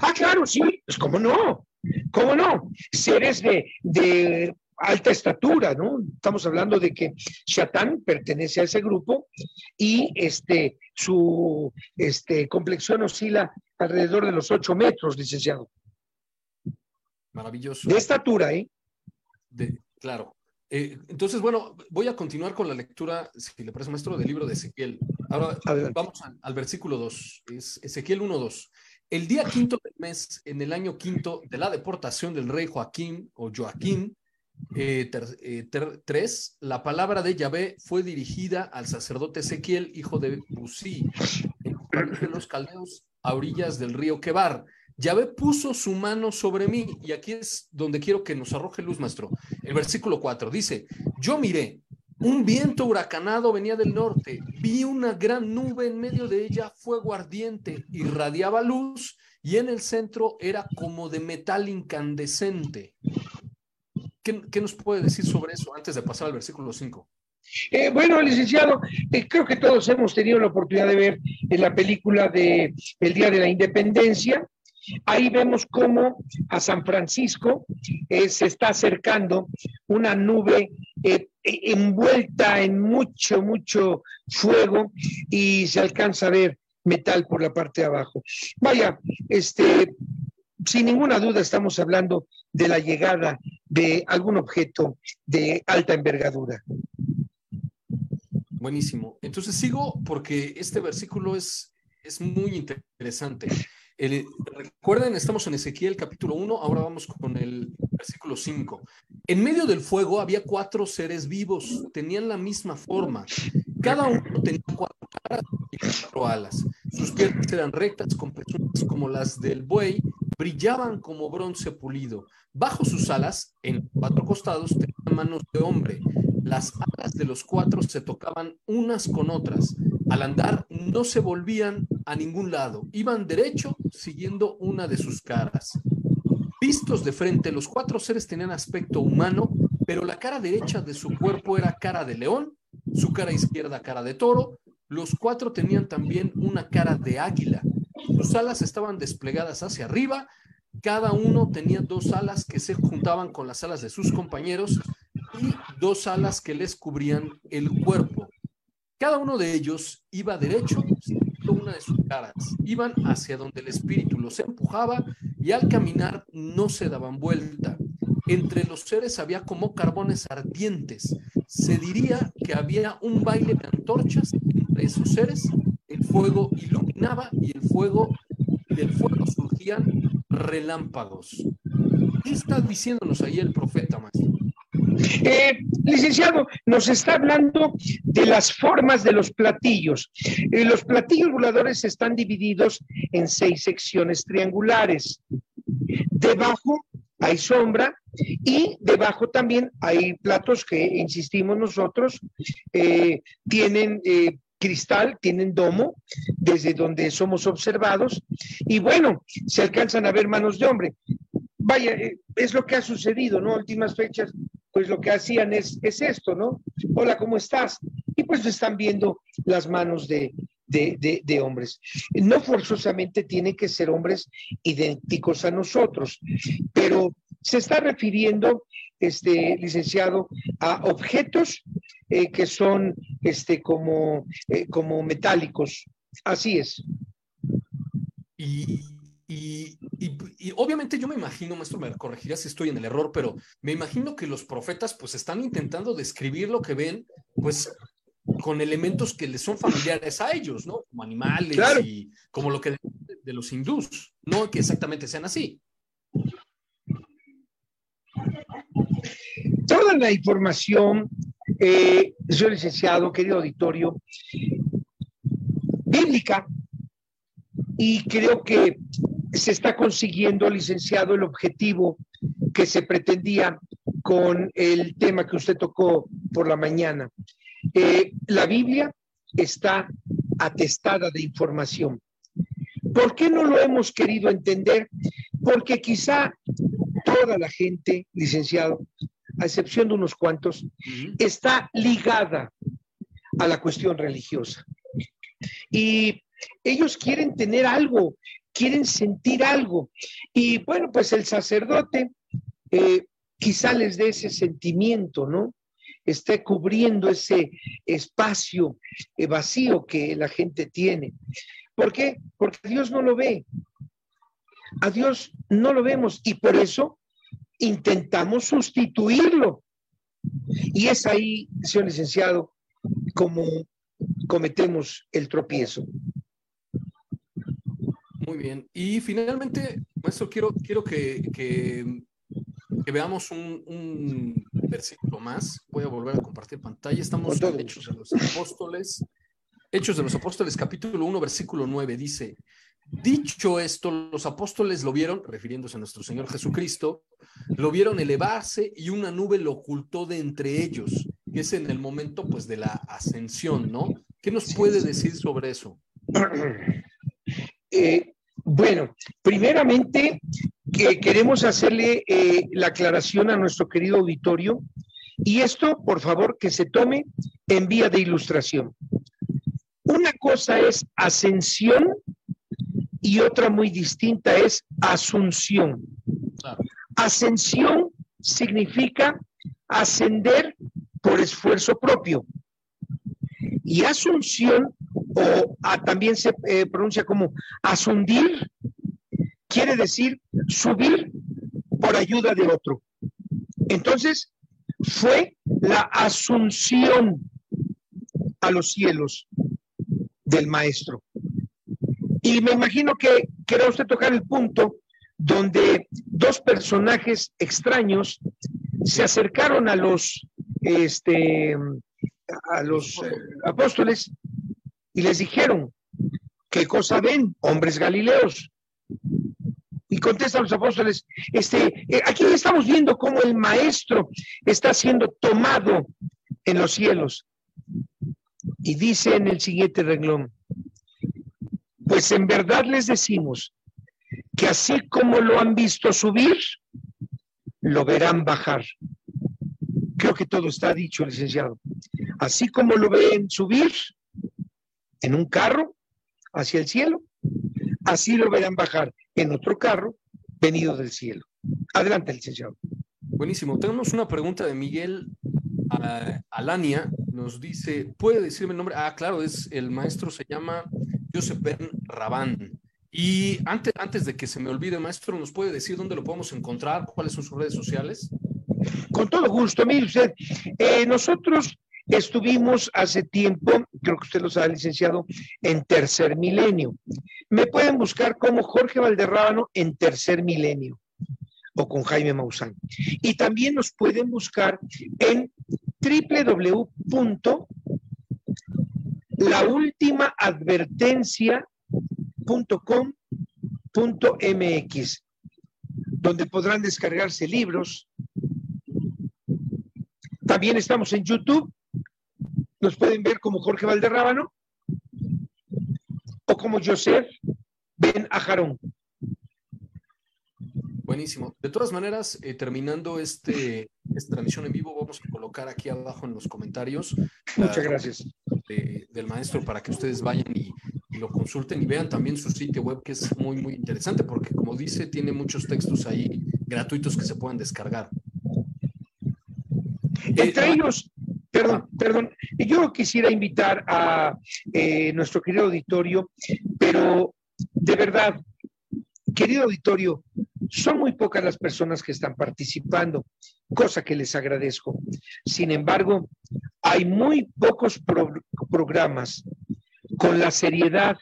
Ah, claro, sí, pues cómo no, cómo no. Seres de, de alta estatura, ¿no? Estamos hablando de que Shatán pertenece a ese grupo y este, su este, complexión oscila alrededor de los ocho metros, licenciado. Maravilloso. De estatura, ¿eh? De, claro. Eh, entonces, bueno, voy a continuar con la lectura, si le parece, maestro, del libro de Ezequiel. Ahora vamos al, versículo 2, es Ezequiel 1.2. El día quinto del mes, en el año quinto de la deportación del rey Joaquín o Joaquín, eh, eh la palabra de Yahvé fue dirigida al sacerdote Ezequiel, hijo de Busí, en los caldeos a orillas del río Quebar. Yahvé puso su mano sobre mí, y aquí es donde quiero que nos arroje luz, maestro. El versículo 4 dice, yo miré, un viento huracanado venía del norte, vi una gran nube en medio de ella, fuego ardiente, irradiaba luz, y en el centro era como de metal incandescente. ¿Qué, nos puede decir sobre eso antes de pasar al versículo 5? Eh, bueno, licenciado, eh, creo que todos hemos tenido la oportunidad de ver en la película de El Día de la Independencia, Ahí vemos cómo a San Francisco eh, se está acercando una nube eh, envuelta en mucho, mucho fuego y se alcanza a ver metal por la parte de abajo. Vaya, este, sin ninguna duda estamos hablando de la llegada de algún objeto de alta envergadura. Buenísimo. Entonces sigo porque este versículo es, es muy interesante recuerden, estamos en Ezequiel capítulo 1, ahora vamos con el versículo 5. En medio del fuego había cuatro seres vivos, tenían la misma forma. Cada uno tenía cuatro caras y cuatro alas. Sus piernas eran rectas, con como las del buey, brillaban como bronce pulido. Bajo sus alas, en cuatro costados, tenían manos de hombre. Las alas de los cuatro se tocaban unas con otras. Al andar no se volvían a ningún lado, iban derecho siguiendo una de sus caras. Vistos de frente, los cuatro seres tenían aspecto humano, pero la cara derecha de su cuerpo era cara de león, su cara izquierda cara de toro, los cuatro tenían también una cara de águila. Sus alas estaban desplegadas hacia arriba, cada uno tenía dos alas que se juntaban con las alas de sus compañeros y dos alas que les cubrían el cuerpo. Cada uno de ellos iba derecho, una de sus caras. Iban hacia donde el espíritu los empujaba y al caminar no se daban vuelta. Entre los seres había como carbones ardientes. Se diría que había un baile de antorchas entre esos seres. Fuego iluminaba y el fuego del fuego surgían relámpagos. ¿Qué está diciéndonos ahí el profeta, maestro? Eh, licenciado, nos está hablando de las formas de los platillos. Eh, los platillos voladores están divididos en seis secciones triangulares. Debajo hay sombra y debajo también hay platos que, insistimos nosotros, eh, tienen cristal, tienen domo, desde donde somos observados, y bueno, se alcanzan a ver manos de hombre. Vaya, es lo que ha sucedido, ¿no? Últimas fechas, pues lo que hacían es, es esto, ¿no? Hola, ¿cómo estás? Y pues están viendo las manos de, de, hombres. No forzosamente tienen que ser hombres idénticos a nosotros, pero se está refiriendo, este licenciado, a objetos eh, que son este, como, eh, como metálicos. Así es. Y y, obviamente yo me imagino, maestro, me corregirá si estoy en el error, pero me imagino que los profetas pues están intentando describir lo que ven, pues con elementos que les son familiares a ellos, ¿no? Como animales y como lo que de, de los hindús, no que exactamente sean así. Toda la información, eh, señor licenciado, querido auditorio, bíblica, y creo que se está consiguiendo, licenciado, el objetivo que se pretendía con el tema que usted tocó por la mañana. Eh, la Biblia está atestada de información. ¿Por qué no lo hemos querido entender? Porque quizá toda la gente, licenciado, a excepción de unos cuantos, está ligada a la cuestión religiosa. Y ellos quieren tener algo quieren sentir algo. Y bueno, pues el sacerdote eh, quizá les dé ese sentimiento, ¿no? Esté cubriendo ese espacio eh, vacío que la gente tiene. ¿Por qué? Porque Dios no lo ve. A Dios no lo vemos y por eso intentamos sustituirlo. Y es ahí, señor licenciado, como cometemos el tropiezo. Muy bien. Y finalmente, maestro, quiero, quiero que, que, veamos un, versículo más. Voy a volver a compartir pantalla. Estamos en Hechos de los Apóstoles. Hechos de los Apóstoles, capítulo 1, versículo 9, dice, Dicho esto, los apóstoles lo vieron, refiriéndose a nuestro Señor Jesucristo, lo vieron elevarse y una nube lo ocultó de entre ellos, que es en el momento pues de la ascensión, ¿no? ¿Qué nos puede decir sobre eso? <clears throat> Eh, bueno, primeramente que queremos hacerle eh, la aclaración a nuestro querido auditorio y esto, por favor, que se tome en vía de ilustración. Una cosa es ascensión y otra muy distinta es asunción. Ascensión significa ascender por esfuerzo propio. Y asunción o también se eh, pronuncia como asundir, quiere decir subir por ayuda de otro. Entonces, fue la asunción a los cielos del maestro. Y me imagino que quiera usted tocar el punto donde dos personajes extraños se acercaron a los, este, a los eh, apóstoles y les dijeron, ¿qué cosa ven, hombres galileos? Y contestan los apóstoles, este, eh, aquí estamos viendo cómo el maestro está siendo tomado en los cielos. Y dice en el siguiente renglón, pues en verdad les decimos que así como lo han visto subir, lo verán bajar. Creo que todo está dicho, licenciado. Así como lo ven subir en un carro hacia el cielo, así lo verán bajar en otro carro venido del cielo. Adelante, licenciado. Buenísimo. Tenemos una pregunta de Miguel Alania. Nos dice, ¿puede decirme el nombre? Ah, claro, es el maestro se llama Joseph Ben Rabán. Y antes, antes de que se me olvide, maestro, ¿nos puede decir dónde lo podemos encontrar? ¿Cuáles son sus redes sociales? Con todo gusto, mire usted, eh, nosotros estuvimos hace tiempo, creo que usted lo sabe, licenciado, en tercer milenio. Me pueden buscar como Jorge Valderrábano en tercer milenio o con Jaime Maussan. Y también nos pueden buscar en .com.mx, donde podrán descargarse libros. También estamos en YouTube. Nos pueden ver como Jorge Valderrábano o como Joseph Ben Ajarón. Buenísimo. De todas maneras, eh, terminando este, esta transmisión en vivo, vamos a colocar aquí abajo en los comentarios. Muchas gracias. del maestro para que ustedes vayan y lo consulten y vean también su sitio web que es muy, muy interesante porque como dice, tiene muchos textos ahí gratuitos que se pueden descargar. Entre eh, ellos, perdón, perdón, yo quisiera invitar a eh, nuestro querido auditorio, pero de verdad, querido auditorio, son muy pocas las personas que están participando, cosa que les agradezco. Sin embargo, hay muy pocos programas con la seriedad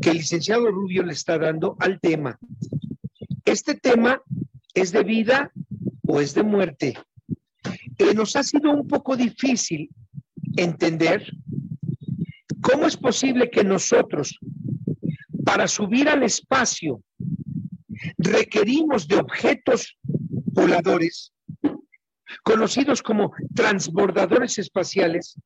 que el licenciado Rubio le está dando al tema. Este tema es de vida o es de muerte. Nos ha sido un poco difícil entender cómo es posible que nosotros, para subir al espacio, requerimos de objetos voladores, conocidos como transbordadores espaciales,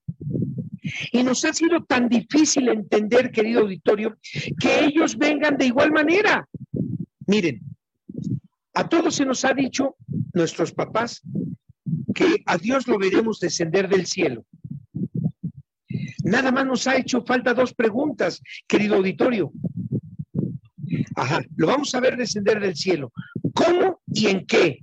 y nos ha sido tan difícil entender, querido auditorio, que ellos vengan de igual manera. Miren, a todos se nos ha dicho, nuestros papás, que a Dios lo veremos descender del cielo. Nada más nos ha hecho falta dos preguntas, querido auditorio. Ajá, lo vamos a ver descender del cielo. ¿Cómo y en qué?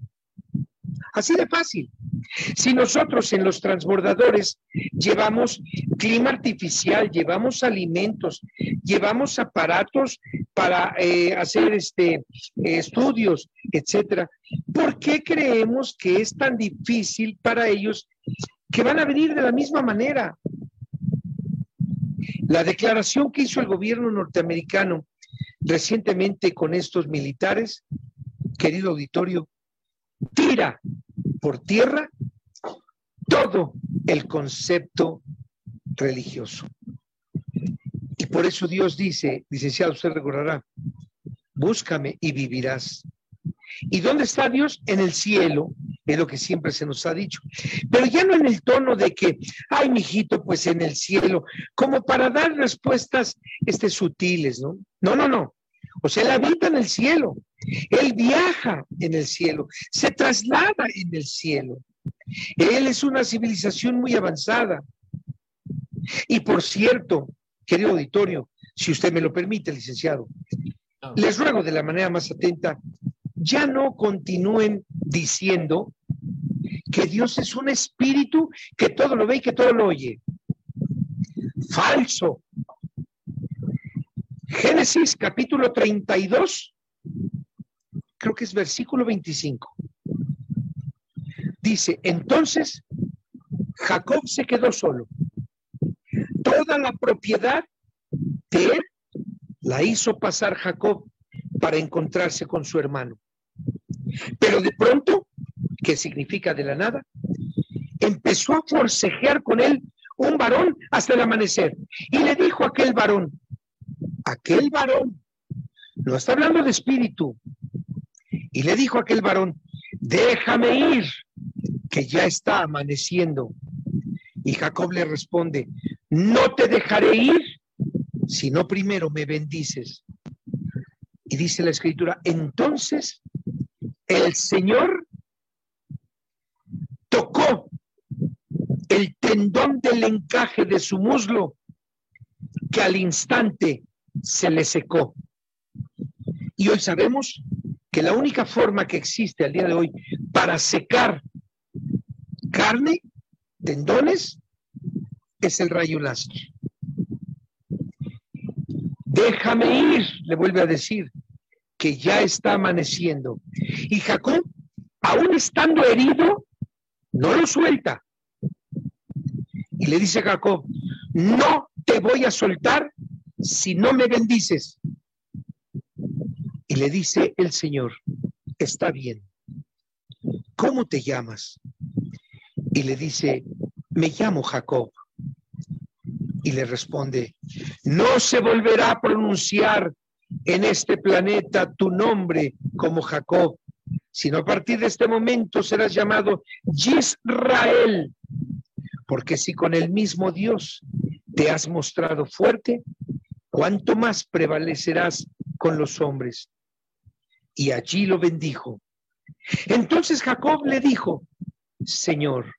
Así de fácil. Si nosotros en los transbordadores llevamos clima artificial, llevamos alimentos, llevamos aparatos para eh, hacer este, estudios, etcétera, ¿por qué creemos que es tan difícil para ellos que van a venir de la misma manera? La declaración que hizo el gobierno norteamericano recientemente con estos militares, querido auditorio, tira por tierra todo el concepto religioso. Y por eso Dios dice, licenciado, usted recordará, búscame y vivirás. ¿Y dónde está Dios? En el cielo, es lo que siempre se nos ha dicho. Pero ya no en el tono de que, ay, mijito, pues en el cielo, como para dar respuestas este, sutiles, ¿no? No, no, no. O sea, él habita en el cielo, él viaja en el cielo, se traslada en el cielo. Él es una civilización muy avanzada. Y por cierto, querido auditorio, si usted me lo permite, licenciado, les ruego de la manera más atenta, ya no continúen diciendo que Dios es un espíritu que todo lo ve y que todo lo oye. Falso. Génesis capítulo 32, creo que es versículo 25. Dice, entonces Jacob se quedó solo. Toda la propiedad de él la hizo pasar Jacob para encontrarse con su hermano. Pero de pronto, ¿qué significa de la nada? Empezó a forcejear con él un varón hasta el amanecer. Y le dijo a aquel varón, aquel varón, no está hablando de espíritu, y le dijo a aquel varón, déjame ir, que ya está amaneciendo. Y Jacob le responde, no te dejaré ir si no primero me bendices. Y dice la escritura, entonces el Señor tocó el tendón del encaje de su muslo, que al instante se le secó. Y hoy sabemos que la única forma que existe al día de hoy para secar carne, tendones, es el rayo láser. Déjame ir, le vuelve a decir, que ya está amaneciendo. Y Jacob, aún estando herido, no lo suelta. Y le dice Jacob, no te voy a soltar si no me bendices. Y le dice el Señor, está bien. ¿Cómo te llamas? Y le dice, me llamo Jacob. Y le responde, no se volverá a pronunciar en este planeta tu nombre como Jacob, sino a partir de este momento serás llamado Yisrael, porque si con el mismo Dios te has mostrado fuerte, cuánto más prevalecerás con los hombres. Y allí lo bendijo. Entonces Jacob le dijo, Señor,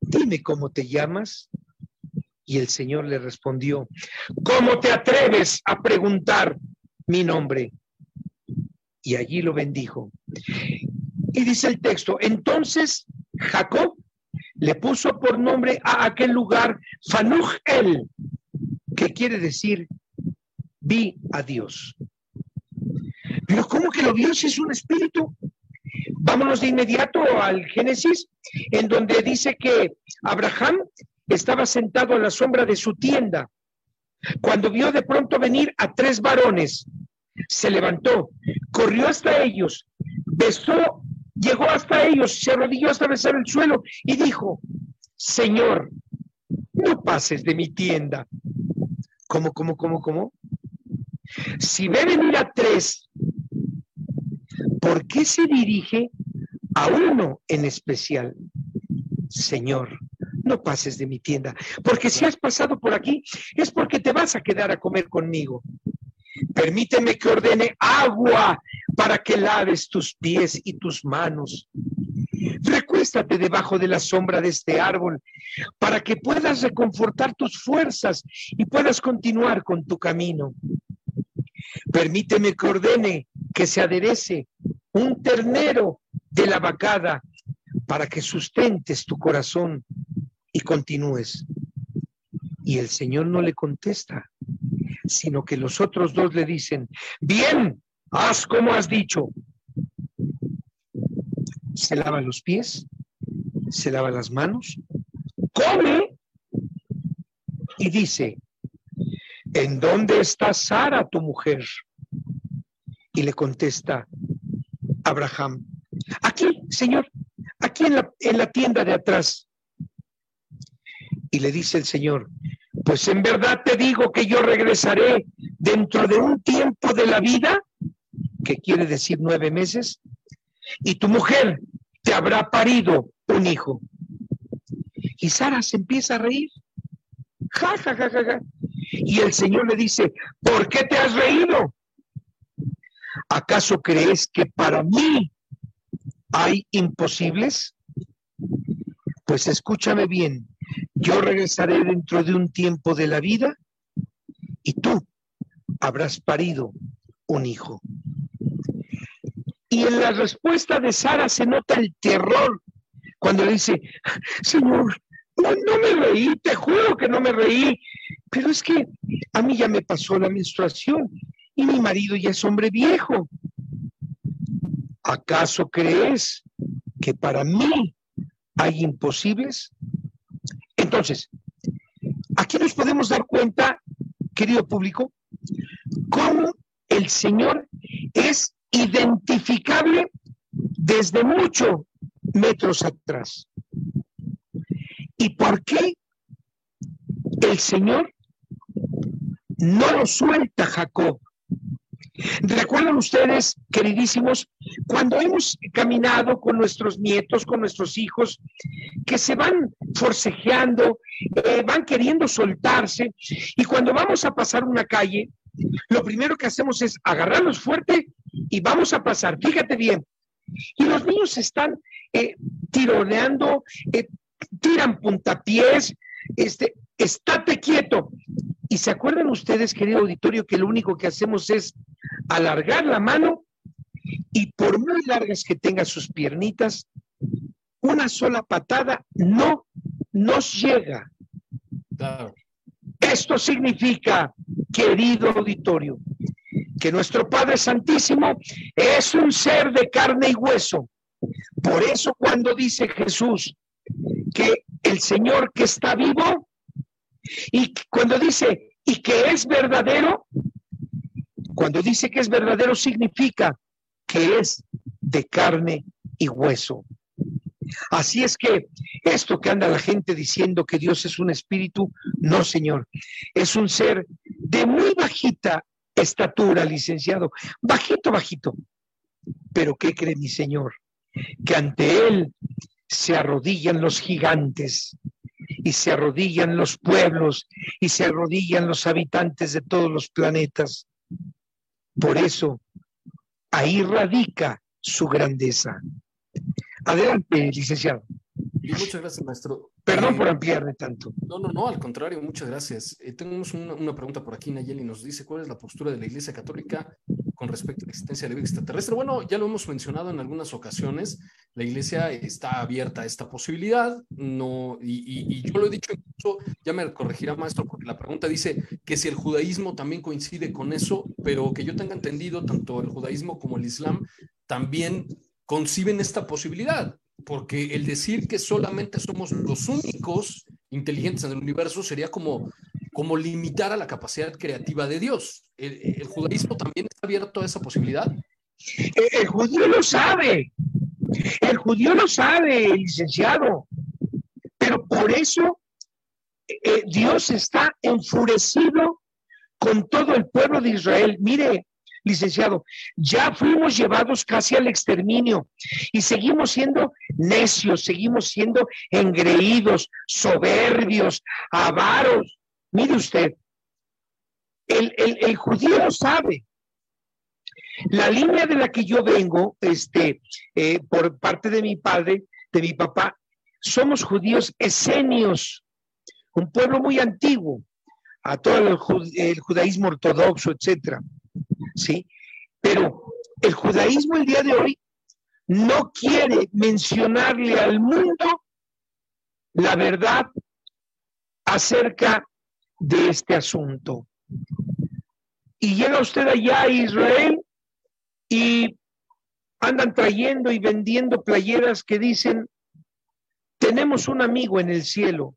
dime cómo te llamas. Y el Señor le respondió, ¿cómo te atreves a preguntar mi nombre? Y allí lo bendijo. Y dice el texto, entonces Jacob le puso por nombre a aquel lugar Fanuj El, que quiere decir vi a Dios. Pero ¿cómo que lo vio si es un espíritu? Vámonos de inmediato al Génesis, en donde dice que Abraham estaba sentado a la sombra de su tienda. Cuando vio de pronto venir a tres varones, se levantó, corrió hasta ellos, besó, llegó hasta ellos, se arrodilló hasta besar el suelo y dijo, Señor, no pases de mi tienda. ¿Cómo, cómo, cómo, cómo? Si ve venir a tres, ¿por qué se dirige a uno en especial? Señor, no pases de mi tienda, porque si has pasado por aquí es porque te vas a quedar a comer conmigo. Permíteme que ordene agua para que laves tus pies y tus manos. Recuéstate debajo de la sombra de este árbol para que puedas reconfortar tus fuerzas y puedas continuar con tu camino. Permíteme que ordene que se aderece un ternero de la vacada para que sustentes tu corazón y continúes. Y el Señor no le contesta, sino que los otros dos le dicen, bien, haz como has dicho. Se lava los pies, se lava las manos, come y dice, ¿en dónde está Sara, tu mujer? Y le contesta Abraham, aquí, Señor, aquí en la, en la tienda de atrás. Y le dice el Señor, pues en verdad te digo que yo regresaré dentro de un tiempo de la vida, que quiere decir nueve meses, y tu mujer te habrá parido un hijo. Y Sara se empieza a reír. Ja, ja, ja, ja, ja. Y el Señor le dice, ¿por qué te has reído? ¿Acaso crees que para mí hay imposibles? Pues escúchame bien, yo regresaré dentro de un tiempo de la vida y tú habrás parido un hijo. Y en la respuesta de Sara se nota el terror cuando le dice, Señor, no, me reí, te juro que no me reí, pero es que a mí ya me pasó la menstruación y mi marido ya es hombre viejo. ¿Acaso crees que para mí hay imposibles? Entonces, aquí nos podemos dar cuenta, querido público, cómo el Señor es identificable desde muchos metros atrás. ¿Y por qué el Señor no lo suelta Jacob. ¿Recuerdan ustedes, queridísimos, cuando hemos caminado con nuestros nietos, con nuestros hijos, que se van forcejeando, eh, van queriendo soltarse, y cuando vamos a pasar una calle, lo primero que hacemos es agarrarlos fuerte y vamos a pasar, fíjate bien. Y los niños están eh, tironeando, eh, tiran puntapiés, este, estate quieto. Y se acuerdan ustedes, querido auditorio, que lo único que hacemos es alargar la mano y por muy largas que tenga sus piernitas, una sola patada no nos llega. Esto significa, querido auditorio, que nuestro Padre Santísimo es un ser de carne y hueso. Por eso cuando dice Jesús que el Señor que está vivo y cuando dice y que es verdadero, cuando dice que es verdadero significa que es de carne y hueso. Así es que esto que anda la gente diciendo que Dios es un espíritu, no, Señor, es un ser de muy bajita estatura, licenciado, bajito, bajito. Pero ¿qué cree mi Señor? Que ante Él se arrodillan los gigantes y se arrodillan los pueblos y se arrodillan los habitantes de todos los planetas. Por eso, ahí radica su grandeza. Adelante, licenciado. muchas gracias, maestro. Perdón por ampliarme tanto. No, no, no, al contrario, muchas gracias. Eh, tenemos una, una, pregunta por aquí, Nayeli nos dice, ¿cuál es la postura de la Iglesia Católica con respecto a la existencia de la vida extraterrestre. Bueno, ya lo hemos mencionado en algunas ocasiones, la iglesia está abierta a esta posibilidad, no, y, yo lo he dicho incluso, ya me corregirá maestro, porque la pregunta dice que si el judaísmo también coincide con eso, pero que yo tenga entendido, tanto el judaísmo como el islam también conciben esta posibilidad, porque el decir que solamente somos los únicos inteligentes en el universo sería como como limitar a la capacidad creativa de Dios. ¿El, judaísmo también está abierto a esa posibilidad? El, judío lo sabe. El judío lo sabe, licenciado. Pero por eso eh, Dios está enfurecido con todo el pueblo de Israel. Mire, licenciado, ya fuimos llevados casi al exterminio y seguimos siendo necios, seguimos siendo engreídos, soberbios, avaros, Mire usted, el, judío sabe. La línea de la que yo vengo, este, eh, por parte de mi padre, de mi papá, somos judíos esenios, un pueblo muy antiguo, a todo el, judaísmo ortodoxo, etcétera. ¿Sí? Pero el judaísmo el día de hoy no quiere mencionarle al mundo la verdad acerca de este asunto. Y llega usted allá a Israel y andan trayendo y vendiendo playeras que dicen, tenemos un amigo en el cielo.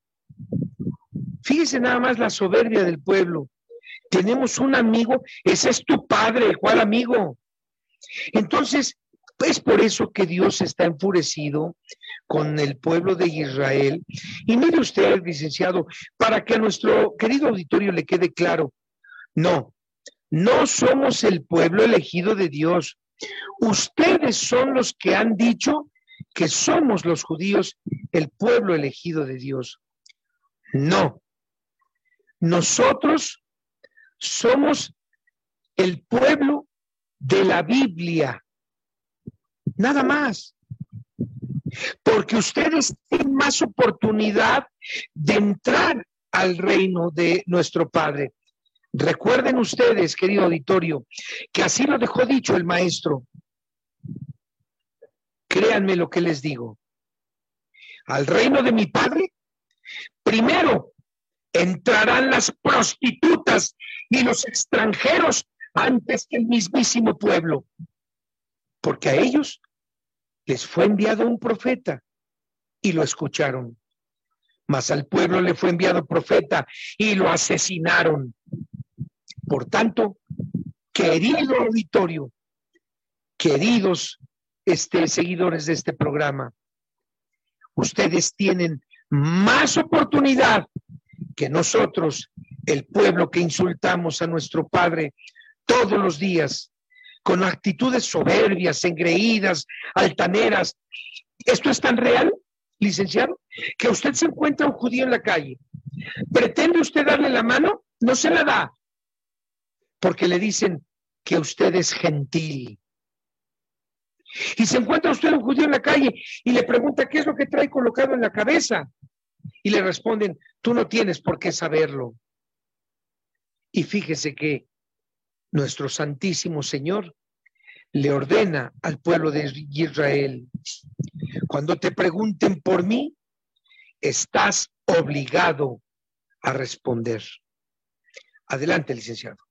Fíjese nada más la soberbia del pueblo. Tenemos un amigo, ese es tu padre, ¿cuál amigo? Entonces, es por eso que Dios está enfurecido con el pueblo de Israel. Y mire usted, licenciado, para que a nuestro querido auditorio le quede claro, no, no somos el pueblo elegido de Dios. Ustedes son los que han dicho que somos los judíos el pueblo elegido de Dios. No, nosotros somos el pueblo de la Biblia. Nada más. Porque ustedes tienen más oportunidad de entrar al reino de nuestro Padre. Recuerden ustedes, querido auditorio, que así lo dejó dicho el maestro. Créanme lo que les digo. Al reino de mi Padre, primero entrarán las prostitutas y los extranjeros antes que el mismísimo pueblo, porque a ellos les fue enviado un profeta y lo escucharon. Mas al pueblo le fue enviado profeta y lo asesinaron. Por tanto, querido auditorio, queridos este, seguidores de este programa, ustedes tienen más oportunidad que nosotros el pueblo que insultamos a nuestro Padre todos los días, con actitudes soberbias, engreídas, altaneras. ¿Esto es tan real, licenciado? Que usted se encuentra un judío en la calle. ¿Pretende usted darle la mano? No se la da. Porque le dicen que usted es gentil. Y se encuentra usted un judío en la calle y le pregunta qué es lo que trae colocado en la cabeza. Y le responden, tú no tienes por qué saberlo. Y fíjese que nuestro Santísimo Señor le ordena al pueblo de Israel, cuando te pregunten por mí, estás obligado a responder. Adelante, licenciado.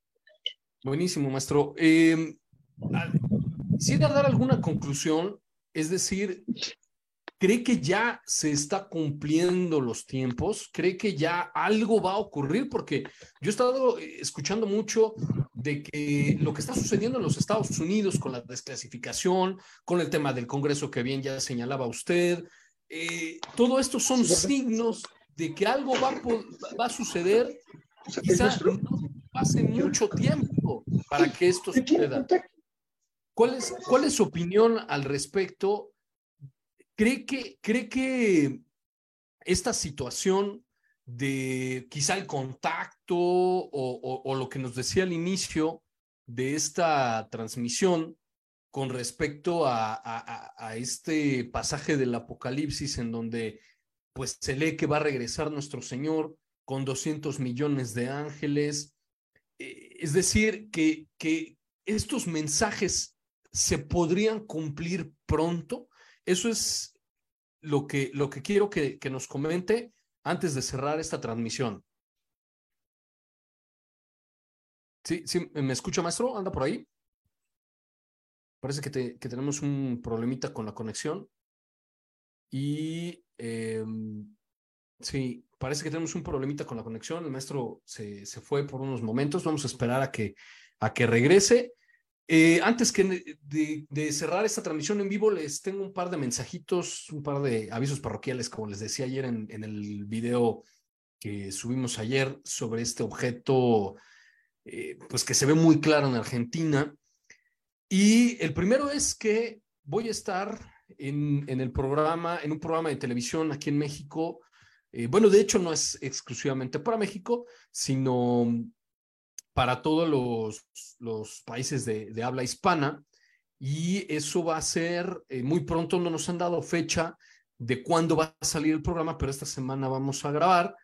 Buenísimo, maestro. Eh, dar alguna conclusión, es decir, ¿Cree que ya se está cumpliendo los tiempos? ¿Cree que ya algo va a ocurrir? Porque yo he estado eh, escuchando mucho de que lo que está sucediendo en los Estados Unidos con la desclasificación, con el tema del Congreso que bien ya señalaba usted, eh, todo esto son signos de que algo va, va a suceder. Quizás no pase mucho tiempo para que esto suceda. ¿Cuál es, ¿Cuál es su opinión al respecto? ¿Cree que, cree que esta situación de quizá el contacto o, lo que nos decía al inicio de esta transmisión con respecto a, a, este pasaje del Apocalipsis en donde pues se lee que va a regresar nuestro Señor con 200 millones de ángeles. Eh, es decir, que, que estos mensajes se podrían cumplir pronto. Eso es lo que, lo que quiero que, que nos comente antes de cerrar esta transmisión. Sí, sí, ¿me escucha, maestro? ¿Anda por ahí? Parece que, que tenemos un problemita con la conexión. Y em, sí, parece que tenemos un problemita con la conexión. El maestro se, se, fue por unos momentos. Vamos a esperar a que, a que regrese. Eh, antes que de, cerrar esta transmisión en vivo, les tengo un par de mensajitos, un par de avisos parroquiales, como les decía ayer en, el video que subimos ayer sobre este objeto, eh, pues que se ve muy claro en Argentina. Y el primero es que voy a estar en, el programa, en un programa de televisión aquí en México. Eh, bueno, de hecho no es exclusivamente para México, sino para todos los, países de, de, habla hispana y eso va a ser eh, muy pronto, no nos han dado fecha de cuándo va a salir el programa, pero esta semana vamos a grabar.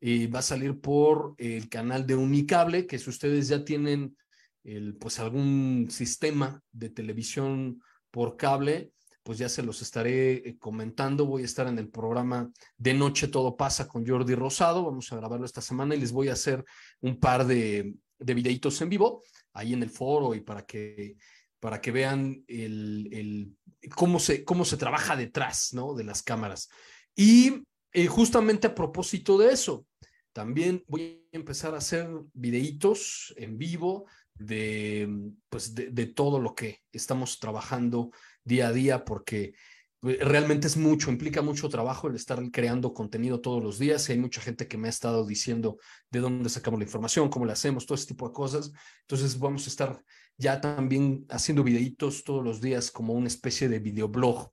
Eh, va a salir por el canal de Unicable, que si ustedes ya tienen el, pues algún sistema de televisión por cable, pues ya se los estaré eh, comentando. Voy a estar en el programa De Noche Todo Pasa con Jordi Rosado. Vamos a grabarlo esta semana y les voy a hacer un par de, de videitos en vivo ahí en el foro y para que, para que vean el, el, cómo, se, cómo se trabaja detrás ¿no? de las cámaras. Y eh, justamente a propósito de eso, también voy a empezar a hacer videitos en vivo de, pues de, de todo lo que estamos trabajando día a día, porque realmente es mucho, implica mucho trabajo el estar creando contenido todos los días hay mucha gente que me ha estado diciendo de dónde sacamos la información, cómo le hacemos, todo ese tipo de cosas. Entonces vamos a estar ya también haciendo videitos todos los días como una especie de videoblog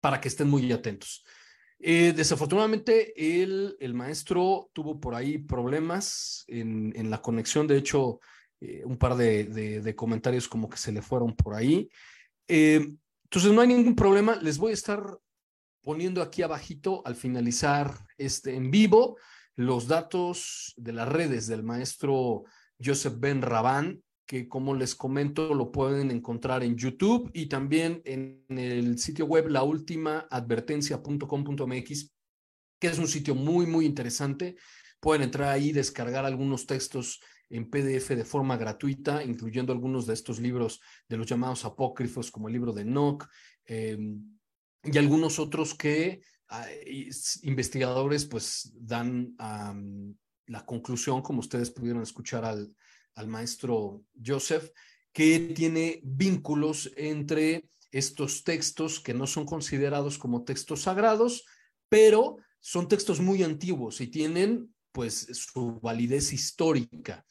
para que estén muy atentos. Eh, desafortunadamente, el, el maestro tuvo por ahí problemas en, en la conexión. De hecho, eh, un par de, comentarios como que se le fueron por ahí. Eh, entonces, no hay ningún problema. Les voy a estar poniendo aquí abajito al finalizar este en vivo los datos de las redes del maestro Joseph Ben Rabán, que como les comento lo pueden encontrar en YouTube y también en el sitio web laultimaadvertencia.com.mx, que es un sitio muy, muy interesante. Pueden entrar ahí, descargar algunos textos en PDF de forma gratuita, incluyendo algunos de estos libros de los llamados apócrifos, como el libro de Nock, eh, y algunos otros que investigadores pues dan la conclusión, como ustedes pudieron escuchar al, al maestro Joseph, que tiene vínculos entre estos textos que no son considerados como textos sagrados, pero son textos muy antiguos y tienen pues su validez histórica.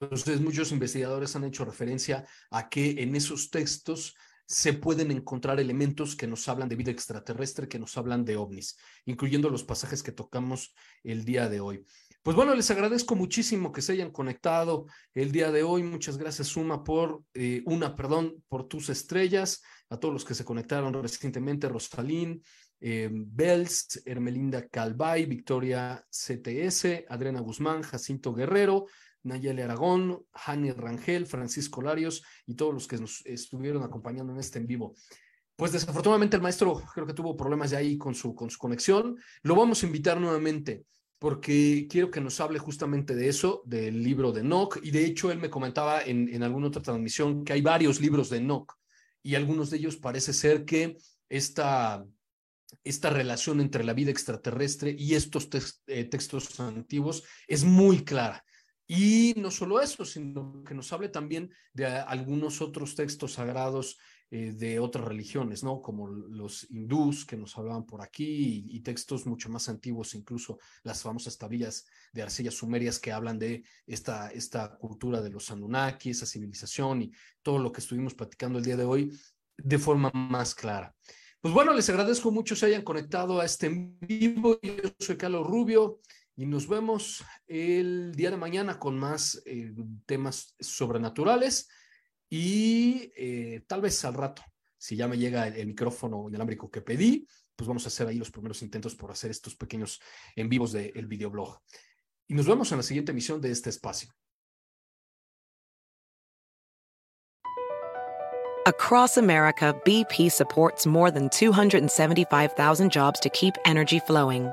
Entonces, muchos investigadores han hecho referencia a que en esos textos se pueden encontrar elementos que nos hablan de vida extraterrestre, que nos hablan de ovnis, incluyendo los pasajes que tocamos el día de hoy. Pues bueno, les agradezco muchísimo que se hayan conectado el día de hoy. Muchas gracias, Suma, por eh, una, perdón, por tus estrellas, a todos los que se conectaron recientemente, Rosalín, eh, Hermelinda Calvay, Victoria CTS, Adriana Guzmán, Jacinto Guerrero, Nayeli Aragón, Jani Rangel, Francisco Larios y todos los que nos estuvieron acompañando en este en vivo. Pues desafortunadamente el maestro creo que tuvo problemas ya ahí con su, con su conexión. Lo vamos a invitar nuevamente porque quiero que nos hable justamente de eso, del libro de Enoch. Y de hecho él me comentaba en, alguna otra transmisión que hay varios libros de Enoch y algunos de ellos parece ser que esta, esta relación entre la vida extraterrestre y estos eh, textos antiguos es muy clara. Y no solo eso, sino que nos hable también de algunos otros textos sagrados eh, de otras religiones, ¿no? Como los hindús que nos hablaban por aquí y, textos mucho más antiguos, incluso las famosas tablillas de arcillas sumerias que hablan de esta, esta cultura de los Anunnaki, esa civilización y todo lo que estuvimos platicando el día de hoy de forma más clara. Pues bueno, les agradezco mucho se hayan conectado a este en vivo. Yo soy Carlos Rubio y nos vemos el día de mañana con más eh, temas sobrenaturales y eh, tal vez al rato, si ya me llega el, micrófono inalámbrico que pedí, pues vamos a hacer ahí los primeros intentos por hacer estos pequeños en vivos del videoblog. Y nos vemos en la siguiente emisión de este espacio. Across America, BP supports more than 275,000 jobs to keep energy flowing.